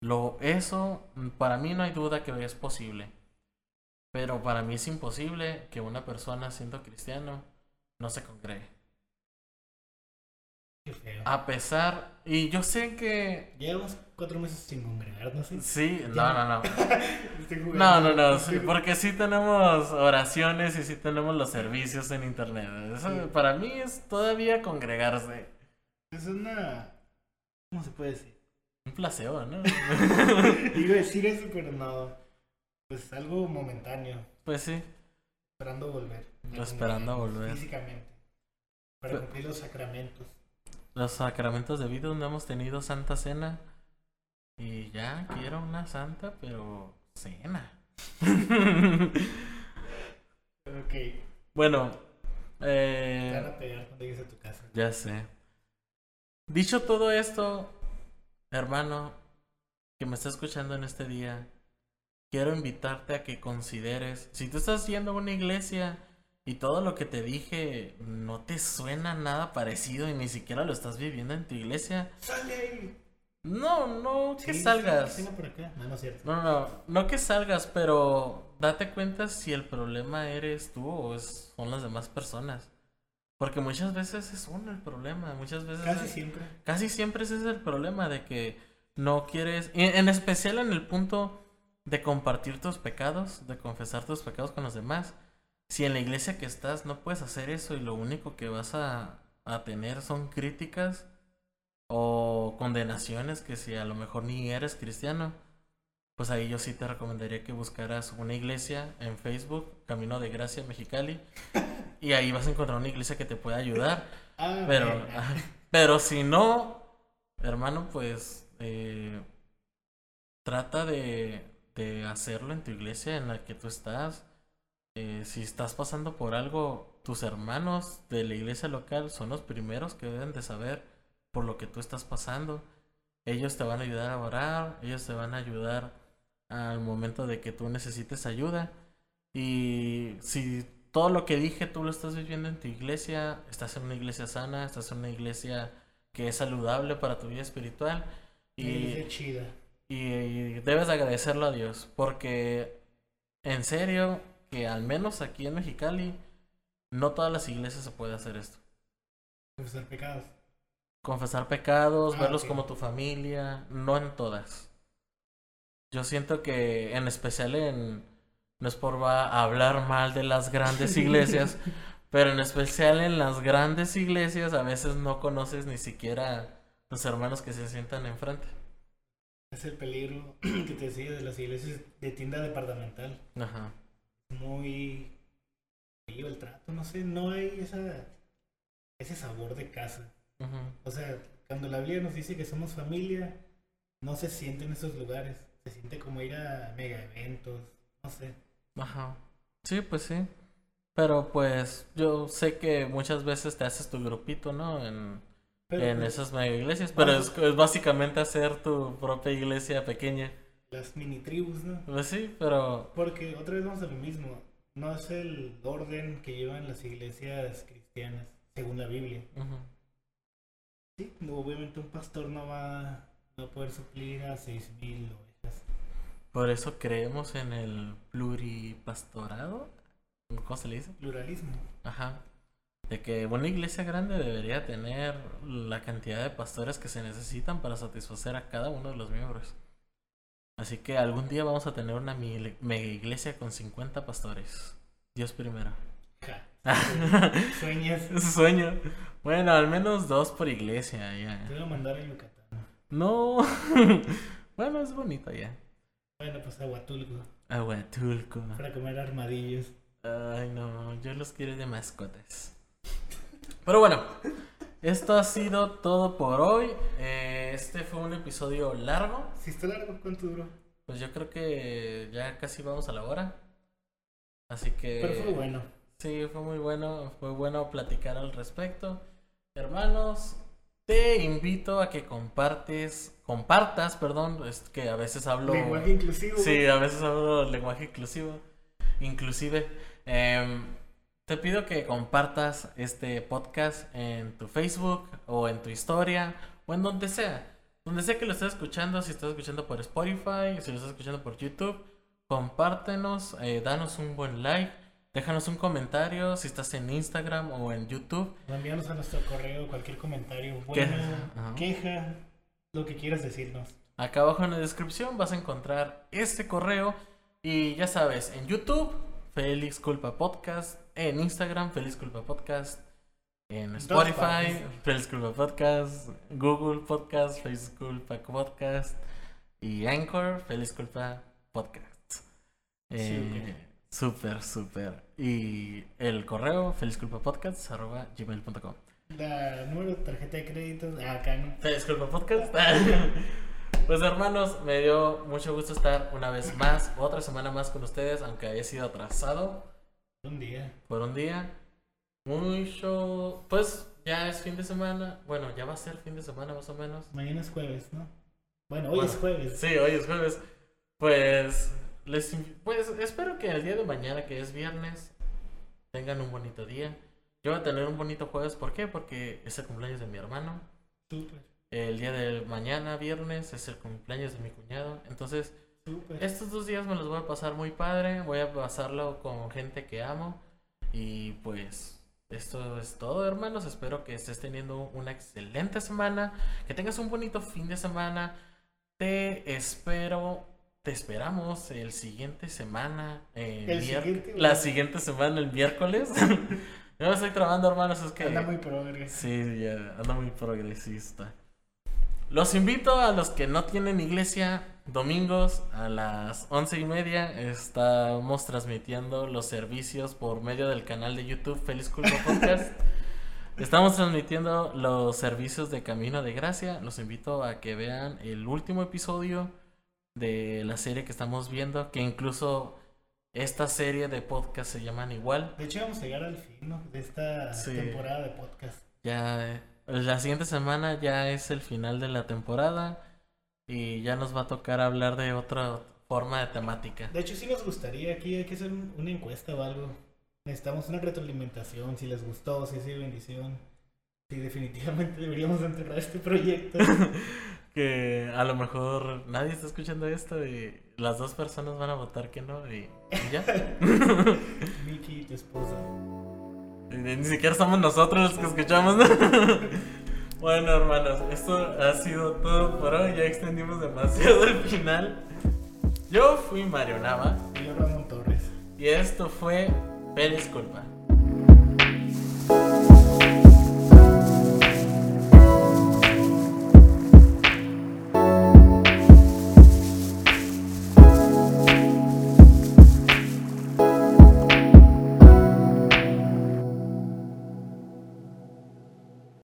Lo eso para mí no hay duda que es posible. Pero para mí es imposible que una persona siendo cristiano no se congregue. Qué feo. A pesar y yo sé que Llevamos cuatro meses sin congregarnos. ¿sí? sí, no, no, no. No, no, no, sí, porque sí tenemos oraciones y sí tenemos los servicios en internet. Eso Sí. para mí es todavía congregarse. Es una. ¿Cómo se puede decir? Un placebo, ¿no? Iba a decir eso, pero no. Pues algo momentáneo. pues sí. Esperando volver. Esperando volver. Físicamente. Para cumplir los sacramentos. Los sacramentos de vida no hemos tenido santa cena. Y ya quiero una santa, pero cena. Ok. bueno, eh, a pegar cuando llegues a tu casa. ya sé. Dicho todo esto, hermano, que me está escuchando en este día, quiero invitarte a que consideres, si tú estás yendo a una iglesia y todo lo que te dije no te suena nada parecido y ni siquiera lo estás viviendo en tu iglesia, ¡Sale ahí! no, no que salgas. por acá. No, no es cierto. No, no, no que salgas, pero date cuenta si el problema eres tú o es- son las demás personas. Porque muchas veces es uno el problema, muchas veces... Casi es- siempre. Casi siempre ese es el problema de que no quieres, en especial en el punto de compartir tus pecados, de confesar tus pecados con los demás. Si en la iglesia que estás no puedes hacer eso y lo único que vas a, a tener son críticas o condenaciones que si a lo mejor ni eres cristiano, pues ahí yo sí te recomendaría que buscaras una iglesia en Facebook, Camino de Gracia Mexicali, y ahí vas a encontrar una iglesia que te pueda ayudar. Ah, Pero, pero si no, hermano, pues eh, trata de, de hacerlo en tu iglesia en la que tú estás. Eh, si estás pasando por algo, tus hermanos de la iglesia local son los primeros que deben de saber por lo que tú estás pasando. Ellos te van a ayudar a orar, ellos te van a ayudar al momento de que tú necesites ayuda. Y si todo lo que dije tú lo estás viviendo en tu iglesia, estás en una iglesia sana, estás en una iglesia que es saludable para tu vida espiritual y, chida. y debes de agradecerlo a Dios porque en serio que al menos aquí en Mexicali no todas las iglesias se puede hacer esto. Confesar pecados. Confesar pecados, Ah, verlos como tu familia, no en todas. Yo siento que en especial en no es por va hablar mal de las grandes iglesias, pero en especial en las grandes iglesias a veces no conoces ni siquiera los hermanos que se sientan enfrente. Es el peligro que te decía de las iglesias de tienda departamental. Ajá. Muy frío el trato, no sé, no hay esa ese sabor de casa. O sea, cuando la Biblia nos dice que somos familia, no se siente en esos lugares. Se siente como ir a mega eventos, no sé. Ajá. Sí, pues sí. Pero pues yo sé que muchas veces te haces tu grupito, ¿no? En, Pero, en pues, esas mega iglesias. Pero es, es básicamente hacer tu propia iglesia pequeña. Las mini tribus, ¿no? Pues sí, pero... Porque otra vez vamos a lo mismo. No es el orden que llevan las iglesias cristianas, según la Biblia. ujú. Sí, obviamente un pastor no va, no va a poder suplir a 6.000 ovejas. Por eso creemos en el pluripastorado. ¿Cómo se le dice? Pluralismo. Ajá. De que una iglesia grande debería tener la cantidad de pastores que se necesitan para satisfacer a cada uno de los miembros. Así que algún día vamos a tener una mega iglesia con 50 pastores. Dios primero. Es un sueño. Bueno, al menos dos por iglesia, Te ya. voy a mandar a Yucatán. No. bueno, es bonito ya. Bueno, pues a Huatulco. Aguatulco. Para comer armadillos. Ay, no, yo los quiero de mascotas. Pero bueno, esto ha sido todo por hoy. Eh, este fue un episodio largo. Si está largo, ¿cuánto duró? Pues yo creo que ya casi vamos a la hora. Así que... Pero fue bueno. Sí, fue muy bueno, fue bueno platicar al respecto. Hermanos, te invito a que compartes, compartas, perdón, es que a veces hablo... Lenguaje inclusivo. Sí, a veces hablo lenguaje inclusivo. Inclusive, em, te pido que compartas este podcast en tu Facebook o en tu historia o en donde sea. Donde sea que lo estés escuchando, si estás escuchando por Spotify, si lo estás escuchando por YouTube, compártenos, eh, danos un buen like, déjanos un comentario si estás en Instagram o en YouTube. Envíanos a nuestro correo cualquier comentario, bueno, queja, lo que quieras decirnos. Acá abajo en la descripción vas a encontrar este correo. Y ya sabes, en YouTube, Félix Culpa Podcast. En Instagram, Félix Culpa Podcast. En Spotify. Félix Culpa Podcast. Google Podcast, Félix Culpa Podcast. Y Anchor, Félix Culpa Podcast. Eh, súper, súper. Y el correo, gmail.com. La número de tarjeta de crédito, ah, acá Culpa Podcast. Pues hermanos, me dio mucho gusto estar una vez más, otra semana más con ustedes, aunque haya sido atrasado Un día. por un día. Mucho, pues ya es fin de semana, bueno, ya va a ser fin de semana más o menos. Mañana es jueves, ¿no? Bueno, hoy Bueno, es jueves. Sí, hoy es jueves. Pues les pues espero que el día de mañana, que es viernes, tengan un bonito día. Yo voy a tener un bonito jueves, ¿por qué? Porque es el cumpleaños de mi hermano. Súper, El día de mañana, viernes, es el cumpleaños de mi cuñado. Entonces, súper. estos dos días me los voy a pasar muy padre. Voy a pasarlo con gente que amo. Y pues, esto es todo, hermanos. Espero que estés teniendo una excelente semana. Que tengas un bonito fin de semana. Te espero. Te esperamos el siguiente semana. eh, El siguiente, la siguiente semana, el miércoles. Yo me estoy trabando, hermanos. Es que. Anda muy progres. Sí, ya, anda muy progresista. Los invito a los que no tienen iglesia, domingos a las once y media estamos transmitiendo los servicios por medio del canal de YouTube Feliz Culpa Podcast. Estamos transmitiendo los servicios de Camino de Gracia. Los invito a que vean el último episodio de la serie que estamos viendo, que incluso esta serie de podcast se llaman igual. De hecho, vamos a llegar al fin, ¿no? De esta Sí. temporada de podcast. Ya eh, la siguiente semana ya es el final de la temporada y ya nos va a tocar hablar de otra forma de temática. De hecho, sí nos gustaría aquí, hay que hacer un- una encuesta o algo. Necesitamos una retroalimentación, si les gustó, si sido bendición. Si definitivamente deberíamos enterrar este proyecto. Que a lo mejor nadie está escuchando esto y las dos personas van a votar que no y, y ya. Vicky, tu esposa. Ni siquiera somos nosotros los que escuchamos. ¿no? Bueno, hermanos, esto ha sido todo por hoy. Ya extendimos demasiado el final. Yo fui Mario Nava Y yo, Ramón Torres. y esto fue Feliz Culpa.